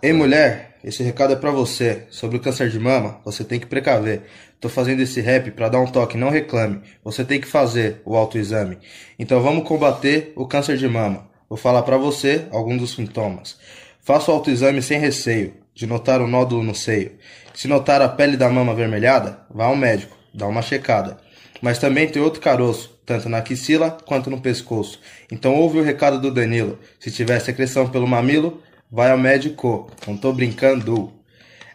Ei mulher, esse recado é pra você. Sobre o câncer de mama, você tem que precaver. Tô fazendo esse rap pra dar um toque, não reclame. Você tem que fazer o autoexame. Então vamos combater o câncer de mama. Vou falar pra você alguns dos sintomas. Faça o autoexame sem receio de notar o nódulo no seio. Se notar a pele da mama avermelhada, vá ao médico, dá uma checada. Mas também tem outro caroço, tanto na axila quanto no pescoço. Então ouve o recado do Danilo. Se tiver secreção pelo mamilo, vai ao médico. Não tô brincando.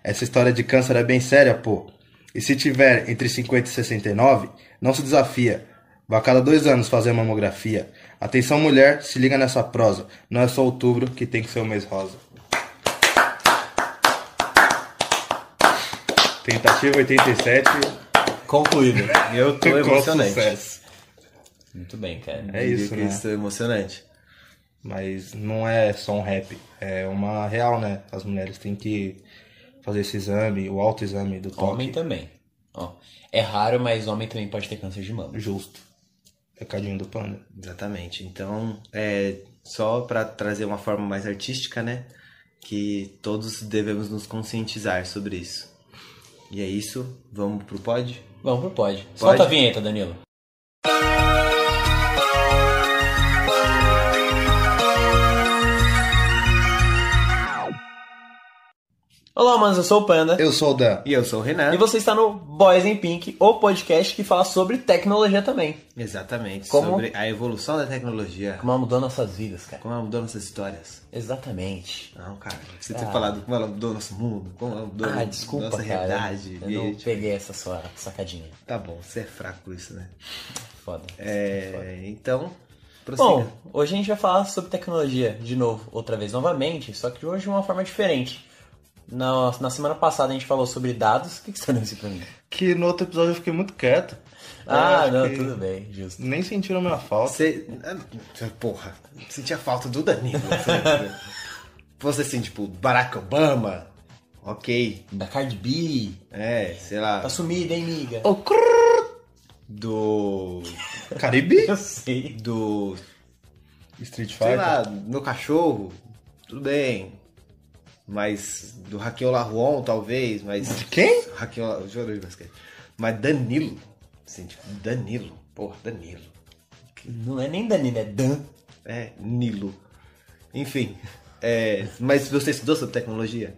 Essa história de câncer é bem séria, pô. E se tiver entre 50 e 69, não se desafia. Vá a cada dois anos fazer mamografia. Atenção mulher, se liga nessa prosa. Não é só outubro que tem que ser o mês rosa. Tentativa 87. Concluído. Eu tô emocionante. Muito bem, cara. É isso, né? Isso é emocionante. Mas não é só um rap, é uma real, né? As mulheres têm que fazer esse exame, o autoexame do toque. Homem também. Ó, é raro, mas homem também pode ter câncer de mama. Justo. Recadinho do panda. Exatamente. Então, é só para trazer uma forma mais artística, né? Que todos devemos nos conscientizar sobre isso. E é isso. Vamos pro pod? Vamos pro pod. Solta a vinheta, Danilo. Olá, manos, eu sou o Panda. Eu sou o Dan. E eu sou o Renan. E você está no Boys in Pink, o podcast que fala sobre tecnologia também. Exatamente. Como- Sobre a evolução da tecnologia. Como ela mudou nossas vidas, cara. Como ela mudou nossas histórias. Exatamente. Não, cara. Você ter Ah. falado como ela mudou nosso mundo. Como ela mudou Ah, desculpa, nossa cara. realidade. Eu E não tipo, peguei essa sua sacadinha. Tá bom, você é fraco por isso, né? Foda. É, então, prossiga. Bom, hoje a gente vai falar sobre tecnologia de novo, outra vez, novamente, só que hoje de uma forma diferente. Na, na semana passada a gente falou sobre dados. O que, que você tá assim pra mim? Que no outro episódio eu fiquei muito quieto. Ah, acho não, tudo bem, justo. Nem sentiram minha falta. Você. ah, Porra, sentia falta do Danilo. assim. Você assim, tipo, Barack Obama. Ok. Da Cardi B. É, sei lá. Tá sumida, hein, miga? O crrr. Do. Caribe? Eu sei. Do. Street Sei Fighter? lá, meu cachorro. Tudo bem. Mas. Do Raquel Laruon, talvez. Mas. De quem? Raquel jogador de basquete. Mas Danilo. Assim, tipo, Danilo. Porra, Danilo. Não é nem Danilo, é Dan. É, Nilo. Enfim. É, mas você estudou sobre tecnologia?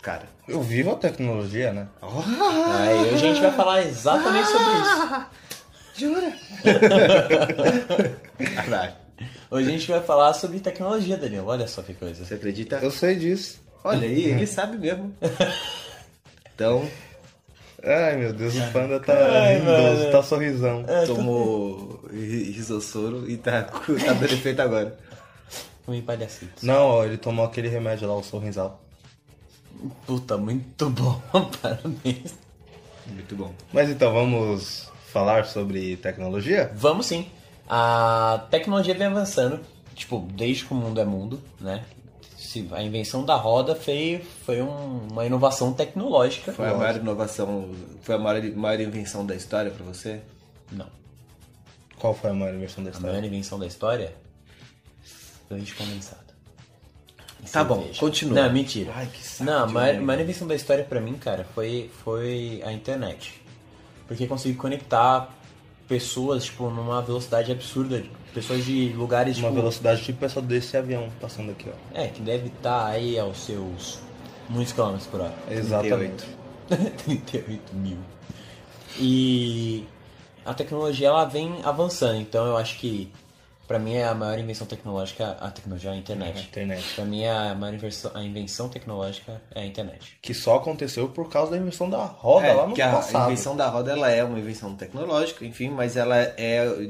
Cara. Eu vivo a tecnologia, né? Aí hoje a gente vai falar exatamente sobre isso. Jura? Caralho. Hoje a gente vai falar sobre tecnologia, Danilo. Olha só que coisa. Você acredita? Eu sei disso. Olha aí, ele sabe mesmo. Então, Ai, meu Deus, o panda tá Ai, rindoso, mano. tá sorrisão. tomou ri- risossoro e tá, tá dando efeito agora. Um palhacitos. Não, ó, ele tomou aquele remédio lá, o sorrisal. Puta, muito bom. Parabéns. Muito bom. Mas então, vamos falar sobre tecnologia? Vamos sim. A tecnologia vem avançando, tipo, desde que o mundo é mundo, né? A invenção da roda foi, foi um- uma inovação tecnológica. Foi a maior inovação, foi a maior, maior invenção da história pra você? Não. Qual foi a maior invenção da A história? maior invenção da história? Leite condensado. E Tá bom, cerveja. continua. Não, mentira. Ai, que saco Não, a maior, maior invenção da história pra mim, cara, foi, foi a internet. Porque conseguiu conectar pessoas, tipo, numa velocidade absurda. Pessoas de lugares, Uma tipo, velocidade tipo essa desse avião passando aqui, ó. É, que deve estar aí aos seus muitos quilômetros por hora. Exatamente. 38 mil. E a tecnologia ela vem avançando, então eu acho que pra mim é a maior invenção tecnológica a tecnologia é a internet. A internet. Pra mim a maior invenção, a invenção tecnológica é a internet. Que só aconteceu por causa da invenção da roda É, lá no que a passado. invenção da roda ela é uma invenção tecnológica, enfim, mas ela é,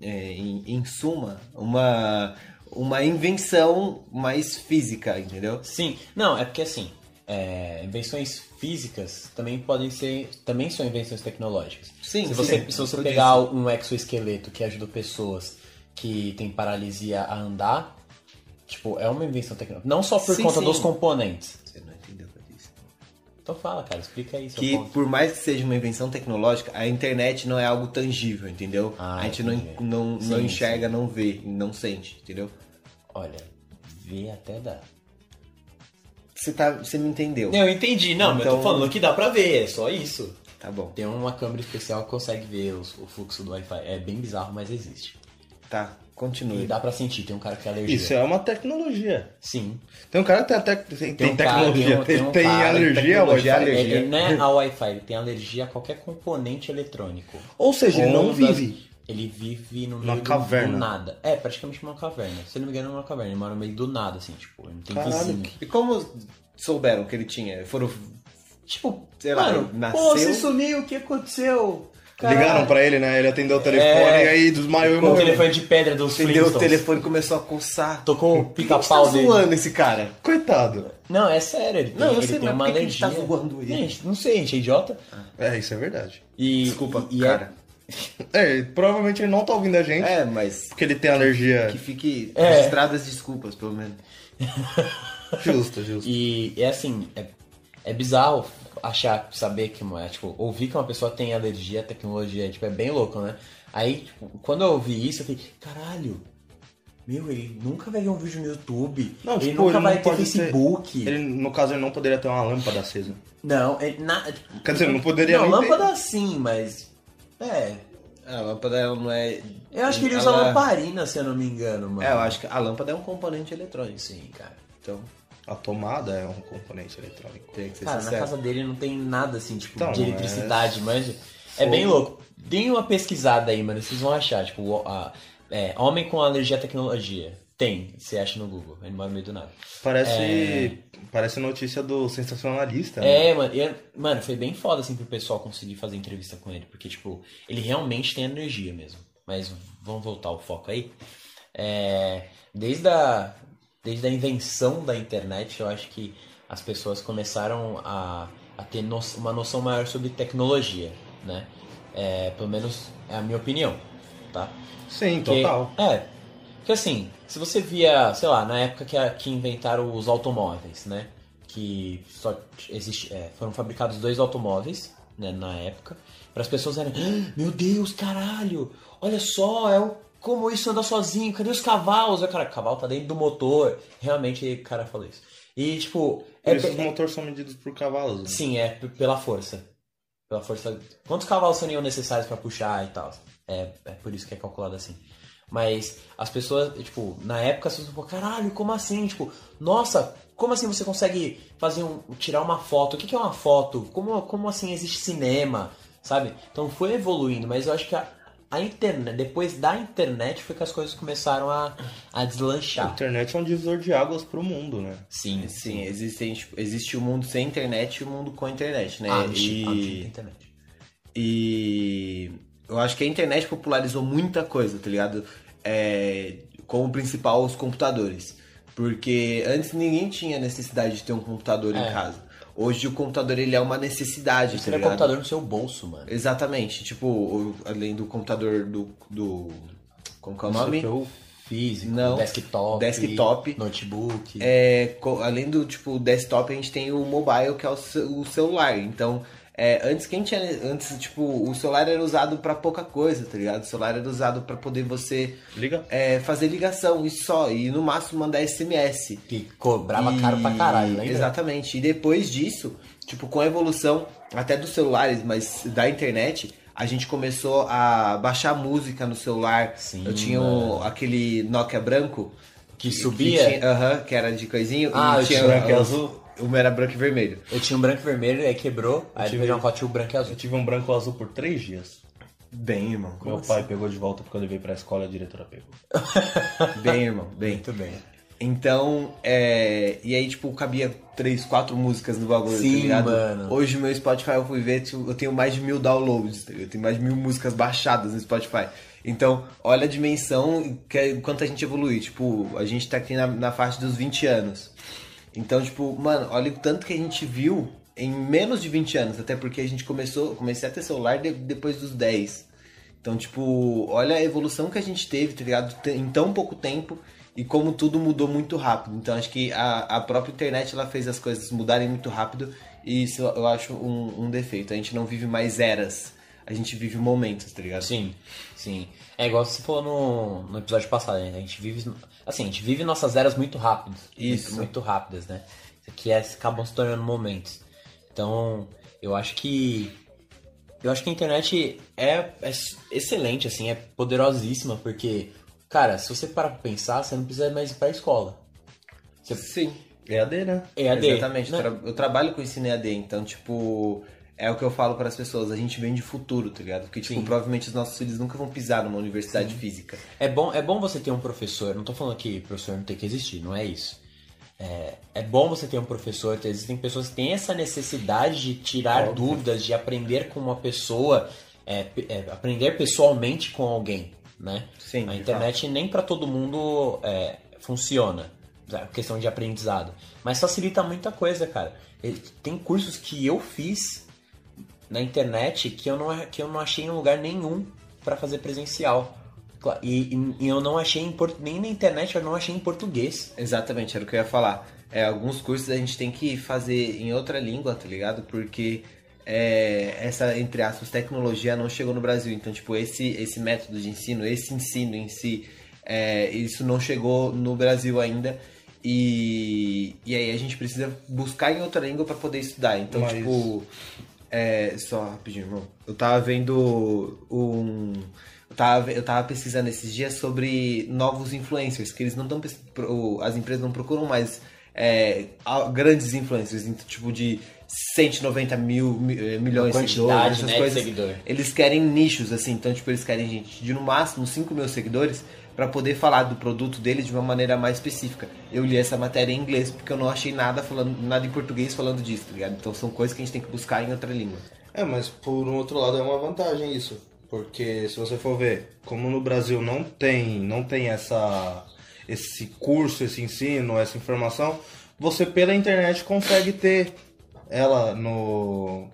é, em, em suma, uma, uma invenção mais física, entendeu? Sim, não, é porque assim, é, invenções físicas também podem ser, também são invenções tecnológicas. Sim, se você, sim, se você pegar um exoesqueleto que ajuda pessoas que têm paralisia a andar, tipo, é uma invenção tecnológica. Não só por Sim, conta sim. dos componentes. Você não entendeu o que eu disse. Então fala, cara, explica aí seu Que ponto. por mais que seja uma invenção tecnológica, a internet não é algo tangível, entendeu? Ah, a gente não, entendi. não, não Sim, enxerga, não vê, não sente, entendeu? Olha, vê até dá. você tá, você me entendeu. Eu entendi, não, mas eu Então- tô falando que dá pra ver, é só isso. Tá bom. Tem uma câmera especial que consegue ver os- o fluxo do Wi-Fi. É bem bizarro, mas existe. Tá, E continue. dá pra sentir, tem um cara que tem alergia. Isso é uma tecnologia. Sim. Tem um cara que tem até tem, tem um cara- tecnologia, um- tem, um tem cara- alergia ao Wi-Fi. alergia. Ele, ele não é a Wi-Fi, ele tem alergia a qualquer componente eletrônico. Ou seja, ele não vive. Ele vive no Numa meio do- caverna. do nada. É, praticamente uma caverna. Se eu não me engano, é uma caverna. Ele mora no meio do nada, assim, tipo, ele não tem Caralho, vizinho. E como souberam que ele tinha? Foram. Tipo, Sei lá, mano, nasceu- pô, você sumiu, o que aconteceu? Ligaram pra ele, né? Ele atendeu o telefone É. e aí desmaiou e Com o morreu. telefone de pedra dos Entendeu? O telefone começou a coçar. Tocou o que que pica-pau tá dele. zoando esse cara? Coitado. Não, é sério, ele tem, Não, eu ele sei, tem mas uma por que que a gente alergia. tá zoando ele? Gente, não sei, a gente é idiota. É, isso é verdade. E, Desculpa, e, e cara. É, provavelmente ele não tá ouvindo a gente, É, mas porque ele tem alergia que fique É. registradas desculpas, pelo menos. justa, justa. E é assim, é, é bizarro achar, saber que uma, tipo, ouvir que uma pessoa tem alergia à tecnologia, tipo, é bem louco, né? Aí, tipo, quando eu ouvi isso, eu falei, caralho, meu, ele nunca vai ver um vídeo no YouTube, Não, ele tipo, nunca ele vai não ter pode ter- Facebook. Ele, no caso, ele não poderia ter uma lâmpada acesa. Não, ele, na, tipo, Quer dizer, não poderia Não, nem ter- lâmpada sim, mas. É. A lâmpada ela não é. Eu acho que ele usa ela- lamparina, se eu não me engano, mano. É, eu acho que a lâmpada é um componente eletrônico. Sim, cara. Então, A tomada é um componente eletrônico. tem que ser Cara, na sincero. casa dele não tem nada assim, tipo, Então, de eletricidade, mas é bem louco. Deem uma pesquisada aí, mano, vocês vão achar, tipo, o- a- é, homem com alergia à tecnologia. Tem, você acha no Google, ele mora no meio do nada. Parece, parece notícia do sensacionalista, né? É, mano, e, mano, foi bem foda, assim, pro pessoal conseguir fazer entrevista com ele, porque, tipo, ele realmente tem alergia mesmo. Mas vamos voltar ao foco aí. É, desde, a, desde a invenção da internet, eu acho que as pessoas começaram a, a ter no- uma noção maior sobre tecnologia, né? É, pelo menos é a minha opinião, tá? Sim, Porque- total. É. Porque assim, se você via, sei lá, na época que, a- que inventaram os automóveis, né? Que só existe, é, foram fabricados dois automóveis, né, na época. Para as pessoas eram, "Ah, meu Deus, caralho, olha só, é o, como isso anda sozinho, cadê os cavalos? Aí, cara, o cavalo tá dentro do motor. Realmente, o cara falou isso. E, tipo, é, isso os é- motores são medidos por cavalos. né? Sim, é pela força. Pela força. Quantos cavalos seriam necessários pra puxar e tal? É, é por isso que é calculado assim. Mas as pessoas, tipo, na época as pessoas falaram, caralho, como assim? Tipo, nossa, como assim você consegue fazer um. tirar uma foto? O que que é uma foto? Como, como assim existe cinema? Sabe? Então foi evoluindo, mas eu acho que a, a internet, depois da internet foi que as coisas começaram a, a A deslanchar. internet é um divisor de águas pro mundo, né? Sim, Sim, existe, tipo, existe o mundo sem internet e o mundo com internet, né? Antes, e, da internet. e eu acho que a internet popularizou muita coisa, tá ligado? É, como principal os computadores. Porque antes ninguém tinha necessidade de ter um computador É. em casa. Hoje o computador ele é uma necessidade, Você tá tem ligado? computador no seu bolso, mano. Exatamente. Tipo, o- além do computador do. do como que é o nome? CPU. Físico, Não. desktop, Desktop. notebook. É, além do tipo desktop, a gente tem o mobile, que é o, o celular. Então, é, antes quem tinha. Antes, tipo, o celular era usado pra pouca coisa, tá ligado? O celular era usado pra poder você Liga? é, fazer ligação e só. E no máximo mandar SMS. Que cobrava E- caro pra caralho, lembra? Exatamente. E depois disso, tipo, com a evolução até dos celulares, mas da internet, a gente começou a baixar música no celular. Sim, Eu tinha um- aquele Nokia branco. Que subia? Que, tinha- aham, que era de coisinho. Ah, e eu tinha tinha os- azul. O meu era branco e vermelho. Eu tinha um branco e vermelho, aí quebrou. Aí tive- uma foto tinha o branco e azul. Eu tive um branco azul por três dias. Bem, irmão. Meu pai pegou de volta porque eu levei pra escola e a diretora pegou. Bem, irmão. Bem. Muito bem. Então, é... E aí, tipo, cabia três, quatro músicas no bagulho, Sim, tá ligado? mano. Hoje o meu Spotify eu fui ver, tipo, eu tenho mais de mil downloads, tá? Eu tenho mais de mil músicas baixadas no Spotify. Então, olha a dimensão que é, quanto a gente evolui. Tipo, a gente tá aqui na, na faixa dos 20 anos. Então, tipo, mano, olha o tanto que a gente viu em menos de 20 anos. Até porque a gente começou, comecei a ter celular de- depois dos 10. Então, tipo, olha a evolução que a gente teve, tá ligado? Em tão pouco tempo e como tudo mudou muito rápido. Então, acho que a, a própria internet ela fez as coisas mudarem muito rápido e isso eu acho um, um defeito. A gente não vive mais eras, a gente vive momentos, tá ligado? Sim, sim. É igual você falou no, no episódio passado, né? A gente vive. Assim, a gente vive nossas eras muito rápidas. Isso. Muito, muito rápidas, né? que é, acabam se tornando momentos. Então, eu acho que eu acho que a internet é, é excelente, assim, é poderosíssima, porque, cara, se você parar pra pensar, você não precisa mais ir pra escola. Você... Sim. EAD, né? EAD. Exatamente. Né? Eu trabalho com ensino EAD, então, tipo, é o que eu falo para as pessoas. A gente vem de futuro, tá ligado? Porque, tipo, Sim. provavelmente os nossos filhos nunca vão pisar numa universidade física. É bom, é bom você ter um professor. Não tô falando que professor não tem que existir, não é isso. É, é bom você ter um professor. Existem pessoas que têm essa necessidade de tirar dúvidas, de aprender com uma pessoa, é, é, aprender pessoalmente com alguém, né? Sim, A internet nem pra todo mundo é, funciona, a questão de aprendizado. Mas facilita muita coisa, cara. Tem cursos que eu fiz na internet que eu não, que eu não achei em lugar nenhum pra fazer presencial. E, e- e eu não achei em nem na internet, eu não achei em português. Exatamente, era o que eu ia falar. É, alguns cursos a gente tem que fazer em outra língua, tá ligado? Porque é, essa, entre aspas, tecnologia não chegou no Brasil. Então, tipo, esse, esse método de ensino, esse ensino em si, é, isso não chegou no Brasil ainda. E, e aí a gente precisa buscar em outra língua para poder estudar. Então, Mas- tipo, é, só rapidinho, irmão. Eu tava vendo um. Eu tava, eu tava pesquisando esses dias sobre novos influencers, que eles não estão. As empresas não procuram mais é, grandes influencers, então, tipo de 190 mil mi- eh, milhões de seguidores, essas né, de coisas. seguidor. Eles querem nichos, assim, então, tipo, eles querem gente de no máximo 5 mil seguidores para poder falar do produto deles de uma maneira mais específica. Eu li essa matéria em inglês porque eu não achei nada falando nada em português falando disso, tá ligado? Então são coisas que a gente tem que buscar em outra língua. É, mas por um outro lado é uma vantagem isso. Porque se você for ver, como no Brasil não tem, não tem essa esse curso, esse ensino, essa informação, você pela internet consegue ter ela no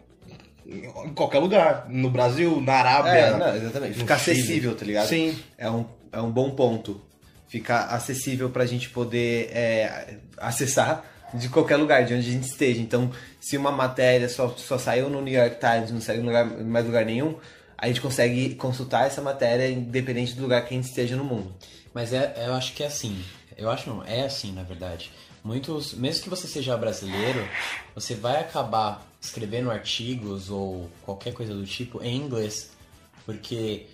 em qualquer lugar, no Brasil, na Arábia, É, não, exatamente. no Fica Chile. acessível, tá ligado? Sim. É um, é um bom ponto. Ficar acessível pra gente poder é, acessar de qualquer lugar, de onde a gente esteja. Então, se uma matéria só, só saiu no New York Times, não saiu em lugar, em mais lugar nenhum, a gente consegue consultar essa matéria independente do lugar que a gente esteja no mundo. Mas é, eu acho que é assim. Eu acho não, é assim na verdade. Muitos, mesmo que você seja brasileiro, você vai acabar escrevendo artigos ou qualquer coisa do tipo em inglês, porque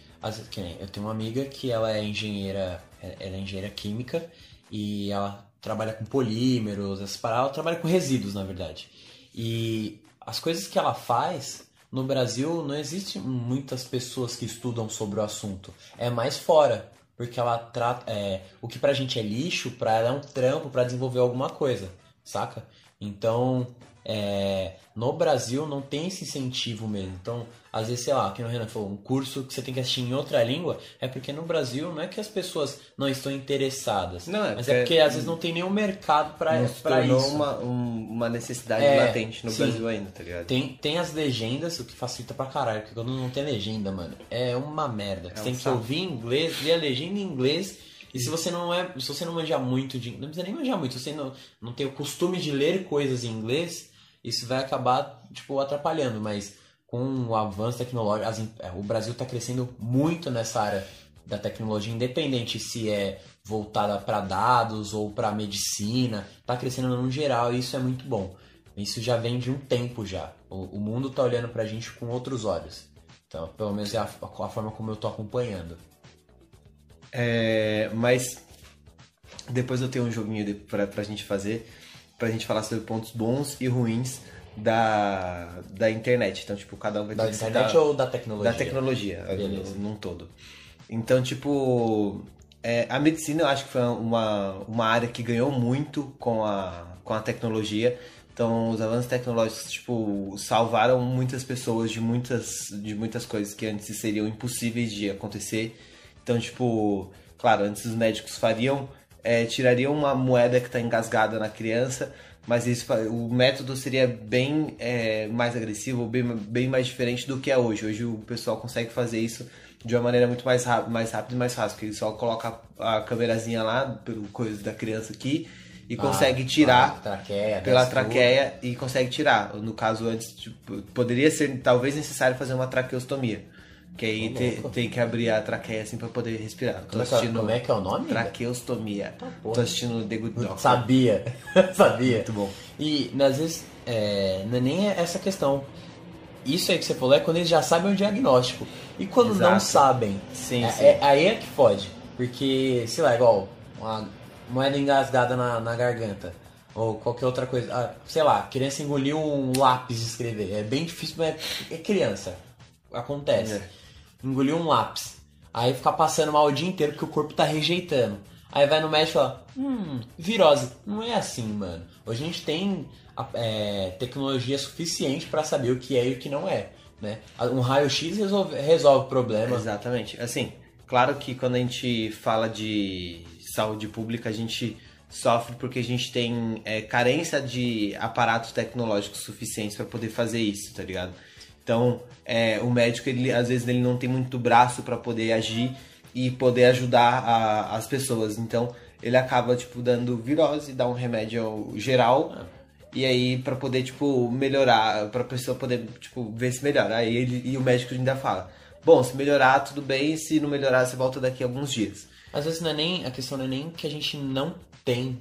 nem, eu tenho uma amiga que ela é engenheira, ela é engenheira química e ela trabalha com polímeros, essas paradas, ela trabalha com resíduos na verdade. E as coisas que ela faz no Brasil não existe muitas pessoas que estudam sobre o assunto. É mais fora, porque ela trata é, o que pra gente é lixo, pra ela é um trampo pra desenvolver alguma coisa, saca? Então, é, no Brasil não tem esse incentivo mesmo. Então, às vezes, sei lá, que o Renan falou, um curso que você tem que assistir em outra língua, é porque no Brasil não é que as pessoas não estão interessadas, Não, é mas porque- é porque às vezes não tem nenhum mercado tornou isso. uma, um- uma necessidade É, latente no sim. Brasil ainda, tá ligado? Tem, tem as legendas, o que facilita pra caralho, porque quando não tem legenda, mano, é uma merda. Você um tem que saco. ouvir em inglês, ler a legenda em inglês, e se você não é. Se você não manjar muito de. Não precisa nem manjar muito, se você não, não tem o costume de ler coisas em inglês, isso vai acabar, tipo, atrapalhando, mas com o avanço tecnológico, as é, o Brasil tá crescendo muito nessa área da tecnologia, independente se é voltada para dados ou para medicina, tá crescendo no geral e isso é muito bom. Isso já vem de um tempo já. O, o mundo tá olhando pra gente com outros olhos. Então, pelo menos é a, a forma como eu tô acompanhando. É, mas depois eu tenho um joguinho pra, pra gente fazer, pra gente falar sobre pontos bons e ruins da, da internet. Então, tipo, cada um vai Da internet ou da tecnologia? Da tecnologia, Beleza. num todo. Então, tipo, é, a medicina eu acho que foi uma, uma área que ganhou muito com a, com a tecnologia. Então, os avanços tecnológicos, tipo, salvaram muitas pessoas de muitas, de muitas coisas que antes seriam impossíveis de acontecer. Então, tipo, claro, antes os médicos fariam, é, tirariam uma moeda que está engasgada na criança, mas isso, o método seria bem é, mais agressivo, bem, bem mais diferente do que é hoje. Hoje o pessoal consegue fazer isso de uma maneira muito mais rápida, mais rápida e mais fácil, porque ele só coloca a, a câmerazinha lá, pelo coisa da criança aqui, e consegue Ah, tirar a traqueia, pela desce tudo. traqueia e consegue tirar. No caso, antes, tipo, poderia ser talvez necessário fazer uma traqueostomia. Que aí te- tem que abrir a traqueia assim pra poder respirar. Como é, que, é- assistindo como é que é o nome? Traqueostomia. porra. Tô assistindo The Good Doctor. Sabia, sabia. Muito bom. E às vezes é, não é nem essa questão. Isso aí que você falou é quando eles já sabem o diagnóstico. E quando não Exato. sabem, Sim, é, sim. é- aí é que fode. Porque, sei lá, igual uma moeda engasgada na, na garganta. Ou qualquer outra coisa. Ah, sei lá, criança engoliu um lápis de escrever. É bem difícil, mas é criança. Acontece. É. Engoliu um lápis. Aí fica passando mal o dia inteiro porque o corpo tá rejeitando. Aí vai no médico e fala, hum, virose. Não é assim, mano. Hoje a gente tem é, tecnologia suficiente pra saber o que é e o que não é. Né? Um raio-x resolve, resolve o problema. Exatamente. Assim, claro que quando a gente fala de saúde pública, a gente sofre porque a gente tem é, carência de aparatos tecnológicos suficientes para poder fazer isso, tá ligado? Então, é, o médico, ele, às vezes, ele não tem muito braço para poder agir e poder ajudar a- as pessoas. Então, ele acaba, tipo, dando virose, dá um remédio geral e aí pra poder, tipo, melhorar, pra pessoa poder, tipo, ver se melhora. Aí ele e o médico ainda fala: "Bom, se melhorar tudo bem, se não melhorar você volta daqui a alguns dias". Às vezes não é nem. A questão não é nem que a gente não tem.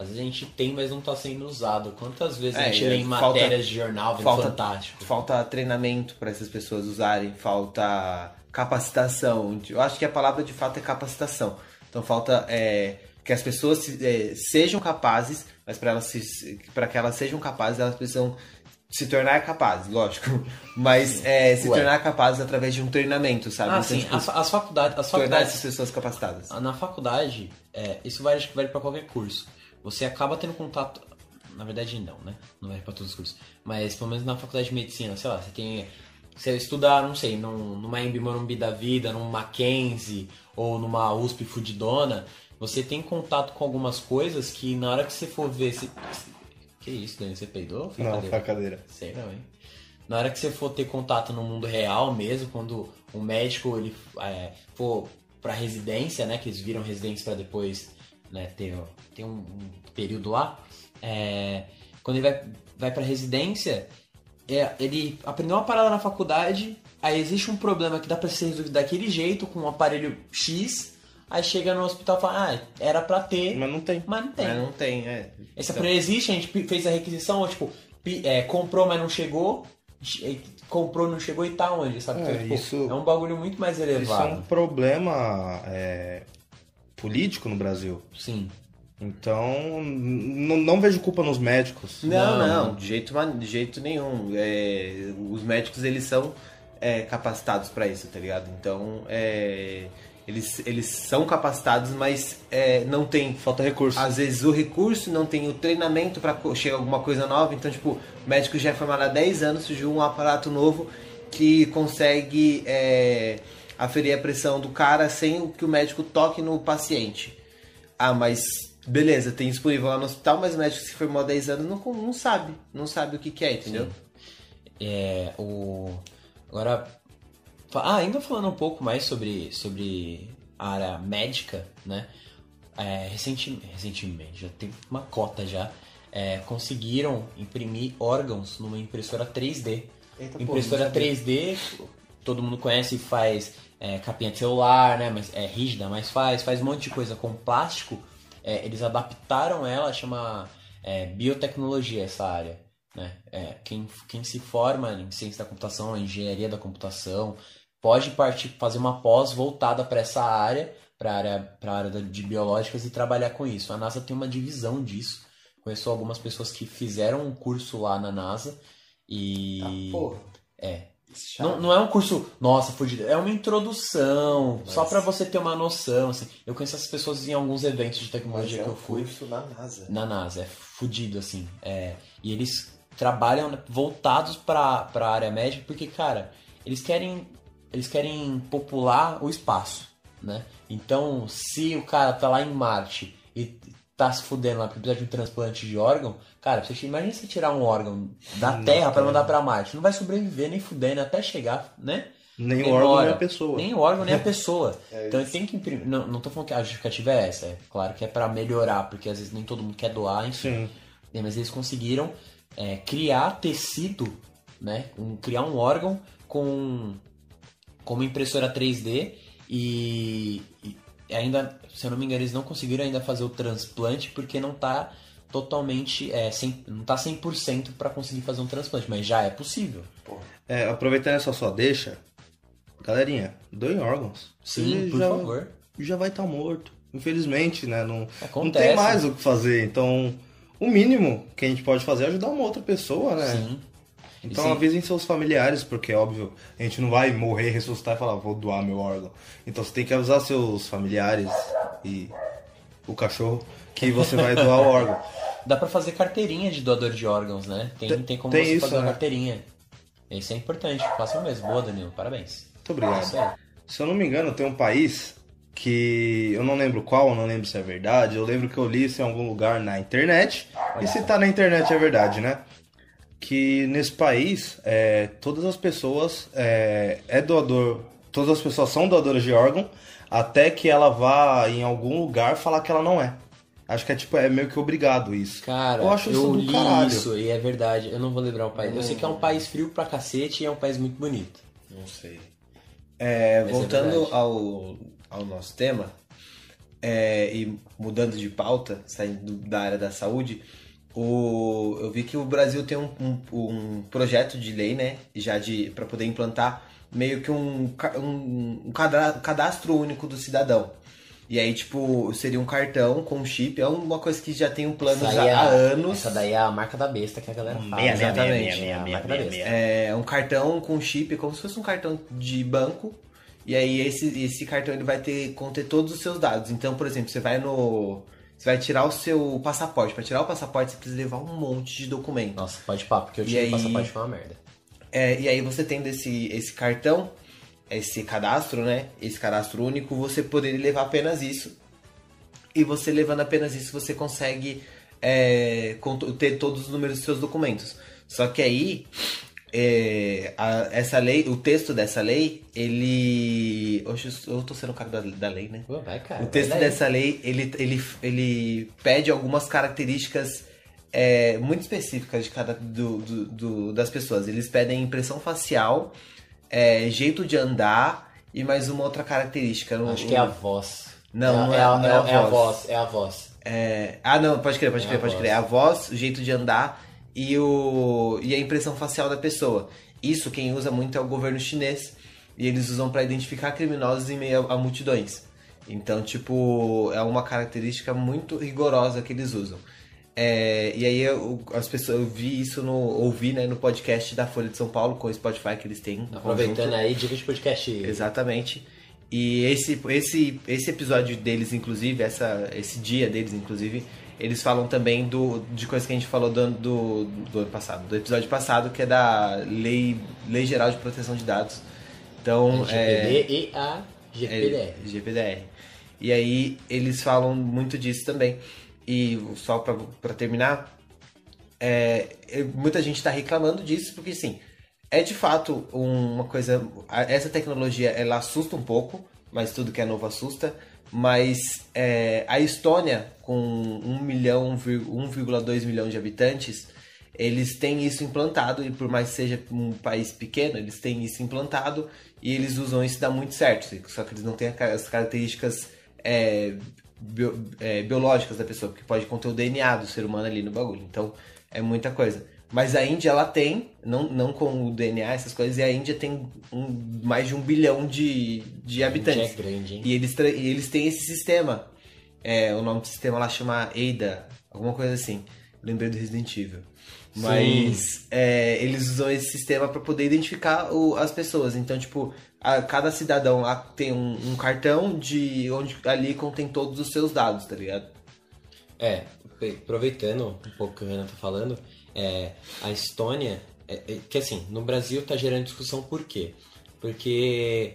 Às vezes a gente tem, mas não tá sendo usado. Quantas vezes a É, gente e lê em matérias de jornal, falta- fantástico. Falta treinamento para essas pessoas usarem, falta capacitação. Eu acho que a palavra de fato é capacitação. Então falta é, que as pessoas é, sejam capazes, mas para elas para que elas sejam capazes, elas precisam se tornar capazes, lógico. Mas é, se Ué. tornar capazes através de um treinamento, sabe? Ah, Então, sim. tipo, As, as faculdades. As tornar faculdades essas pessoas capacitadas. Na faculdade, é, isso vale, acho que vale pra qualquer curso. Você acaba tendo contato. Na verdade, não, né? Não vale pra todos os cursos. Mas pelo menos na faculdade de medicina, sei lá, você tem. Você estudar, não sei, num, numa Embi Morumbi da vida, num Mackenzie ou numa USP fudidona, você tem contato com algumas coisas que na hora que você for ver. Se... Que isso, Dani? Você peidou? Foi Não, cadeira? foi a cadeira. Sei não, hein? Na hora que você for ter contato no mundo real mesmo, quando o médico ele é, for pra residência, né? Que eles viram residência pra depois né, ter, ter um, um período lá. é, quando ele vai, vai pra residência, é, ele aprendeu uma parada na faculdade, aí existe um problema que dá pra ser resolvido daquele jeito, com um aparelho X, aí chega no hospital e fala, ah, era pra ter, Mas não tem. mas não tem. Mas não tem, é. Esse Então, aparelho existe, a gente fez a requisição, ou, tipo, é, comprou, mas não chegou. che- Comprou, não chegou e tá onde, sabe? É, Então, tipo, isso- é um bagulho muito mais Isso é um elevado. problema é, político no Brasil. Sim. Então, não vejo culpa nos médicos. Não, Não. não, de jeito, de jeito nenhum. É, os médicos, eles são é, capacitados para isso, tá ligado? Então, é, eles, eles são capacitados, mas é, não tem, Falta recurso. às vezes, o recurso, não tem o treinamento para chegar alguma coisa nova. Então, tipo, o médico já é formado há 10 anos, surgiu um aparato novo que consegue é, aferir a pressão do cara sem que o médico toque no paciente. Ah, mas beleza, tem disponível lá no hospital, mas o médico que se formou há 10 anos não, não sabe. Não sabe o que, que é, entendeu? É, o... Agora, ah, ainda falando um pouco mais sobre, sobre a área médica, né? É, recenti- recentemente, já tem uma cota já, é, conseguiram imprimir órgãos numa impressora 3D. Eita, pô, impressora sabia. 3D, todo mundo conhece, faz é, capinha de celular, né? Mas é rígida, mas faz, faz um monte de coisa com plástico. É, eles adaptaram ela, chama é, biotecnologia essa área. Né? É, quem, quem se forma em ciência da computação, engenharia da computação, pode partir fazer uma pós voltada para essa área, para a área, pra área de biológicas e trabalhar com isso. A NASA tem uma divisão disso. Conheço algumas pessoas que fizeram um curso lá na NASA e. Ah, porra. É. Não, não é um curso, nossa, fudido. É uma introdução, só Mas- pra você ter uma noção. Assim. Eu conheço essas pessoas em alguns eventos de tecnologia é que eu fui curso na NASA. na NASA. É fudido, assim. É, e eles trabalham voltados pra, pra área médica porque, cara, eles querem, eles querem popular o espaço, né? Então, se o cara tá lá em Marte e tá se fudendo lá porque precisa de um transplante de órgão, cara, você, imagina você tirar um órgão da Terra pra cara. mandar pra Marte. Não vai sobreviver nem fudendo até chegar, né? Nem o órgão nem a pessoa. Nem o órgão, nem a pessoa. É então tem que imprimir. Não, não tô falando que a justificativa é essa. É claro que é pra melhorar, porque às vezes nem todo mundo quer doar, enfim. Sim. É, mas eles conseguiram é, criar tecido, né? Um- criar um órgão com como impressora 3D e, e ainda, se eu não me engano, eles não conseguiram ainda fazer o transplante porque não tá totalmente, é, 100, não tá 100% para conseguir fazer um transplante, mas já é possível. É, aproveitando essa sua deixa, galerinha, doem órgãos. Sim, Você por já, favor. Já vai estar morto. Infelizmente, né? Não, não Acontece. tem mais o que fazer. Então, o mínimo que a gente pode fazer é ajudar uma outra pessoa, né? Sim. Então Sim. avisem seus familiares, porque óbvio, a gente não vai morrer, ressuscitar e falar, vou doar meu órgão. Então você tem que avisar seus familiares e o cachorro que você vai doar o órgão. Dá pra fazer carteirinha de doador de órgãos, né? Tem, Tem- tem como tem você isso, fazer uma né? carteirinha. Isso é importante, façam mesmo. Boa, Danilo, parabéns. Muito obrigado. Aí. Se eu não me engano, tem um país que eu não lembro qual, eu não lembro se é verdade. Eu lembro que eu li isso em algum lugar na internet. E se tá na internet é verdade, né? Que nesse país, é, todas as pessoas é, é doador, todas as pessoas são doadoras de órgão, até que ela vá em algum lugar falar que ela não é. Acho que é tipo, é meio que obrigado isso. Cara, eu acho isso do li caralho. isso e é verdade. Eu não vou lembrar o país. Eu sei que é um país frio pra cacete e é um país muito bonito. Não sei. É, é voltando ao, ao nosso tema, é, e mudando de pauta, saindo da área da saúde, o, eu vi que o Brasil tem um, um, um projeto de lei, né, já de para poder implantar meio que um, um, um cadastro único do cidadão. E aí, tipo, seria um cartão com chip, é uma coisa que já tem um plano já é há anos. Essa daí é a marca da besta que a galera fala. Meia, exatamente. meia, meia, É a meia, marca da meia, besta. meia. É um cartão com chip, como se fosse um cartão de banco. E aí esse, esse cartão ele vai ter conter todos os seus dados. Então, por exemplo, você vai no. Você vai tirar o seu passaporte. Para tirar o passaporte, você precisa levar um monte de documento. Nossa, pode pá, porque eu tive aí- passaporte foi uma merda. É, e aí você tendo esse, esse cartão, esse cadastro, né? Esse cadastro único, você poderia levar apenas isso. E você levando apenas isso, você consegue é, ter todos os números dos seus documentos. Só que aí, é, a- essa lei, o texto dessa lei, ele. Oxe, eu tô sendo o cara da, da lei, né? Pô, vai, cara. O texto dessa lei, ele, ele, ele pede algumas características é, muito específicas de cada do, do- do- das pessoas. Eles pedem impressão facial, é, jeito de andar e mais uma outra característica. Acho que é a voz. Não, é, não é- é, a- é é, a é a voz. É a voz. É, ah, não, pode crer, pode É crer, pode voz. crer. A voz, o jeito de andar e, o, e a impressão facial da pessoa. Isso quem usa muito é o governo chinês. E eles usam para identificar criminosos em meio a, a multidões. Então, tipo, é uma característica muito rigorosa que eles usam. É, e aí eu, as pessoas, eu vi isso no. ouvi né, no podcast da Folha de São Paulo com o Spotify que eles têm. Aproveitando conjunto. aí, dica de podcast. Exatamente. E esse, esse, esse episódio deles, inclusive, essa, esse dia deles, inclusive, eles falam também do, de coisa que a gente falou do, do, do ano passado, do episódio passado, que é da Lei, Lei Geral de Proteção de Dados. Então, é, GPD e a GPDR. é, GPDR. E aí eles falam muito disso também. E só pra terminar, é, é, muita gente tá reclamando disso, porque sim, é de fato uma coisa. Essa tecnologia ela assusta um pouco, mas tudo que é novo assusta. Mas é, a Estônia, com 1 milhão, vir- 1,2 milhão de habitantes, eles têm isso implantado, e por mais que seja um país pequeno, eles têm isso implantado e eles usam isso e dá muito certo. Só que eles não têm as características é, bio- é, biológicas da pessoa, porque pode conter o DNA do ser humano ali no bagulho. Então é muita coisa. Mas a Índia, ela tem, não, não com o DNA, essas coisas, e a Índia tem um- mais de um bilhão de, de habitantes. é grande, hein? E eles, e eles têm esse sistema. É, o nome do sistema lá chama EIDA, alguma coisa assim. Lembrei do Resident Evil. Mas é, eles usam esse sistema para poder identificar o- as pessoas. Então, tipo, a- cada cidadão lá tem um, um cartão de onde ali contém todos os seus dados, tá ligado? É, aproveitando um pouco o que o Renan tá falando, é, a Estônia, é, é, que assim, no Brasil tá gerando discussão por quê? Porque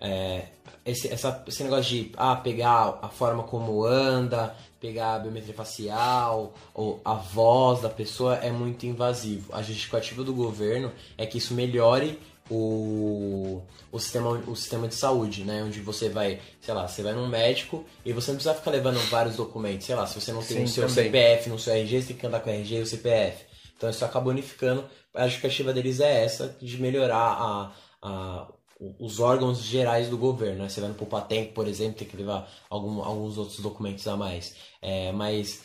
é, esse, essa- esse negócio de ah, pegar a forma como anda, pegar a biometria facial, ou a voz da pessoa é muito invasivo. A justificativa do governo é que isso melhore o, o, sistema, o sistema de saúde, né? Onde você vai, sei lá, você vai num médico e você não precisa ficar levando vários documentos. Sei lá, se você não tem Sim, o seu também. CPF no seu RG, você tem que andar com o RG e o CPF. Então isso acaba unificando. A justificativa deles é essa, de melhorar a, a, os órgãos gerais do governo, né? Você vai no Poupatempo, por exemplo, tem que levar algum, alguns outros documentos a mais. É, mas,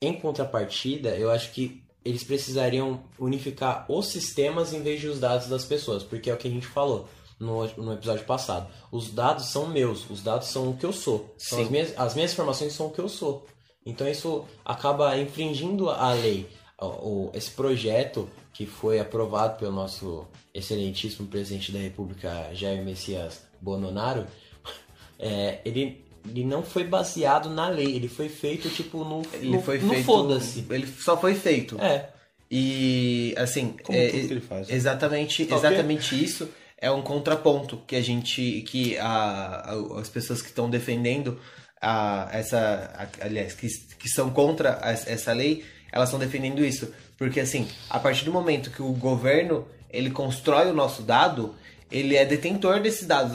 em contrapartida, eu acho que eles precisariam unificar os sistemas em vez de os dados das pessoas, porque é o que a gente falou no, no episódio passado. Os dados são meus, os dados são o que eu sou. As, minhas, as minhas informações são o que eu sou. Então isso acaba infringindo a lei. O, esse projeto que foi aprovado pelo nosso excelentíssimo presidente da República, Jair Messias Bononaro, é, ele, ele não foi baseado na lei, ele foi feito tipo no, Ele no, foi no feito. foda-se. Ele só foi feito. É, E assim, Como é, tudo que ele faz, né? exatamente, Tá ok? exatamente isso é um contraponto que a gente, que a, a- as pessoas que estão defendendo a, essa, a- aliás, que, que são contra as- essa lei, elas estão defendendo isso, porque assim, a partir do momento que o governo ele constrói o nosso dado, ele é detentor desses dados,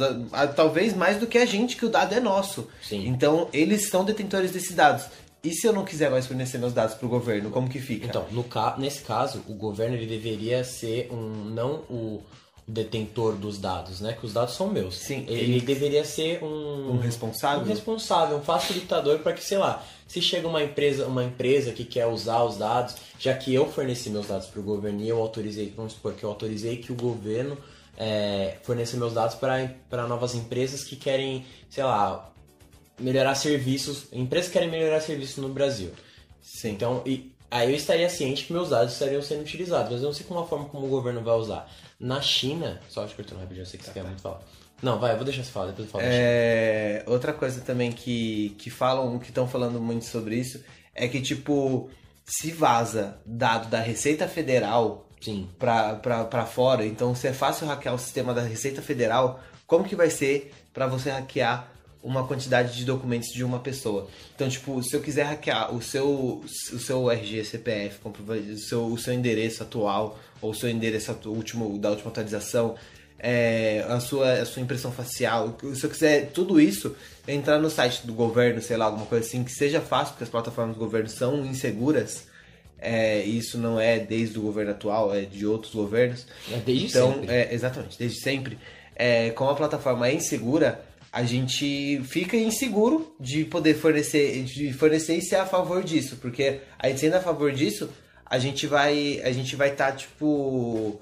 talvez mais do que a gente, que o dado é nosso. Sim. Então, eles são detentores desses dados. E se eu não quiser mais fornecer meus dados para o governo, como que fica? Então, no ca... nesse caso, o governo ele deveria ser um não o detentor dos dados, né? Que os dados são meus. Sim, ele, ele- deveria ser um Um responsável? um responsável, um facilitador para que, sei lá, se chega uma empresa, uma empresa que quer usar os dados, já que eu forneci meus dados para o governo e eu autorizei, vamos supor que eu autorizei que o governo é, forneça meus dados para novas empresas que querem, sei lá, melhorar serviços, empresas que querem melhorar serviços no Brasil. Sim. Então, e, aí eu estaria ciente que meus dados estariam sendo utilizados, mas eu não sei como a forma como o governo vai usar. Na China, só te cortando rapidinho, eu sei que você quer muito falar. Não, vai, eu vou deixar você falar, depois eu falo. É, outra coisa também que, que falam, que estão falando muito sobre isso, é que, tipo, se vaza dado da Receita Federal Sim. pra, pra, pra fora, então se é fácil hackear o sistema da Receita Federal, como que vai ser pra você hackear uma quantidade de documentos de uma pessoa? Então, tipo, se eu quiser hackear o seu, o seu RG, CPF, o seu, o seu endereço atual, ou o seu endereço último, da última atualização, é, a, sua, a sua impressão facial, se eu quiser tudo isso, entrar no site do governo, sei lá, alguma coisa assim, que seja fácil, porque as plataformas do governo são inseguras, é, isso não é desde o governo atual, é de outros governos. É desde então, sempre. É, exatamente, desde sempre. É, como a plataforma é insegura, a gente fica inseguro de poder fornecer, de fornecer e ser a favor disso, porque a gente sendo a favor disso, a gente vai, a gente vai estar tipo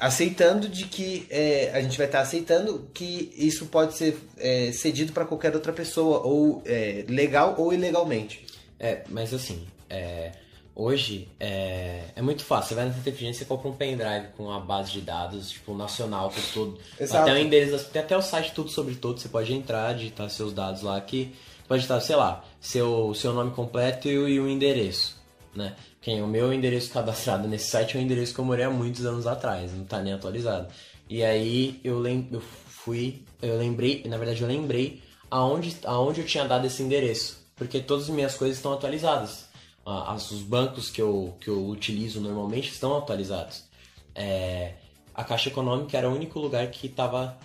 aceitando de que é, a gente vai estar aceitando que isso pode ser é, cedido para qualquer outra pessoa ou é, legal ou ilegalmente. É, mas assim, é, hoje é, é muito fácil. Você vai na Inteligência e você compra um pendrive com a base de dados, tipo, nacional, com tudo. Exato. Até o endereço, tem até o site Tudo Sobre Tudo, você pode entrar, digitar seus dados lá que pode digitar, sei lá, seu, seu nome completo e, o- e o endereço, né? Quem, o meu endereço cadastrado nesse site é um endereço que eu morei há muitos anos atrás, não tá nem atualizado. E aí eu, eu fui, eu lembrei, na verdade eu lembrei aonde, aonde eu tinha dado esse endereço, porque todas as minhas coisas estão atualizadas. Ah, as- os bancos que eu, que eu utilizo normalmente estão atualizados. É, a Caixa Econômica era o único lugar que estava.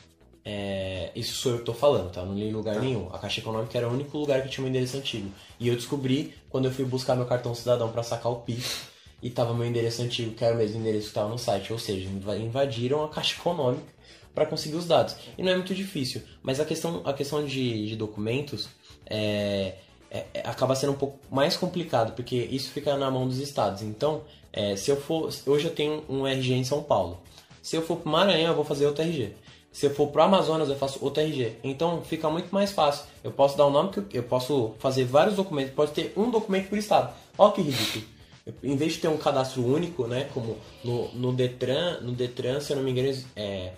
Isso sou eu que tô falando, tá? Não li em lugar nenhum. A Caixa Econômica era o único lugar que tinha um endereço antigo. E eu descobri quando eu fui buscar meu cartão cidadão para sacar o PIX e tava meu endereço antigo, que era o mesmo endereço que estava no site. Ou seja, inva- invadiram a Caixa Econômica para conseguir os dados. E não é muito difícil. Mas a questão, a questão de, de documentos é, é- é- acaba sendo um pouco mais complicado, porque isso fica na mão dos estados. Então, é, se eu for. Hoje eu tenho um RG em São Paulo. Se eu for pro Maranhão, eu vou fazer outro RG. Se eu for pro Amazonas, eu faço outro RG. Então fica muito mais fácil. Eu posso dar o nome que eu, eu posso fazer vários documentos, pode ter um documento por estado. Olha que ridículo. Em vez de ter um cadastro único, né, como no, no Detran, no Detran, se eu não me engano, é,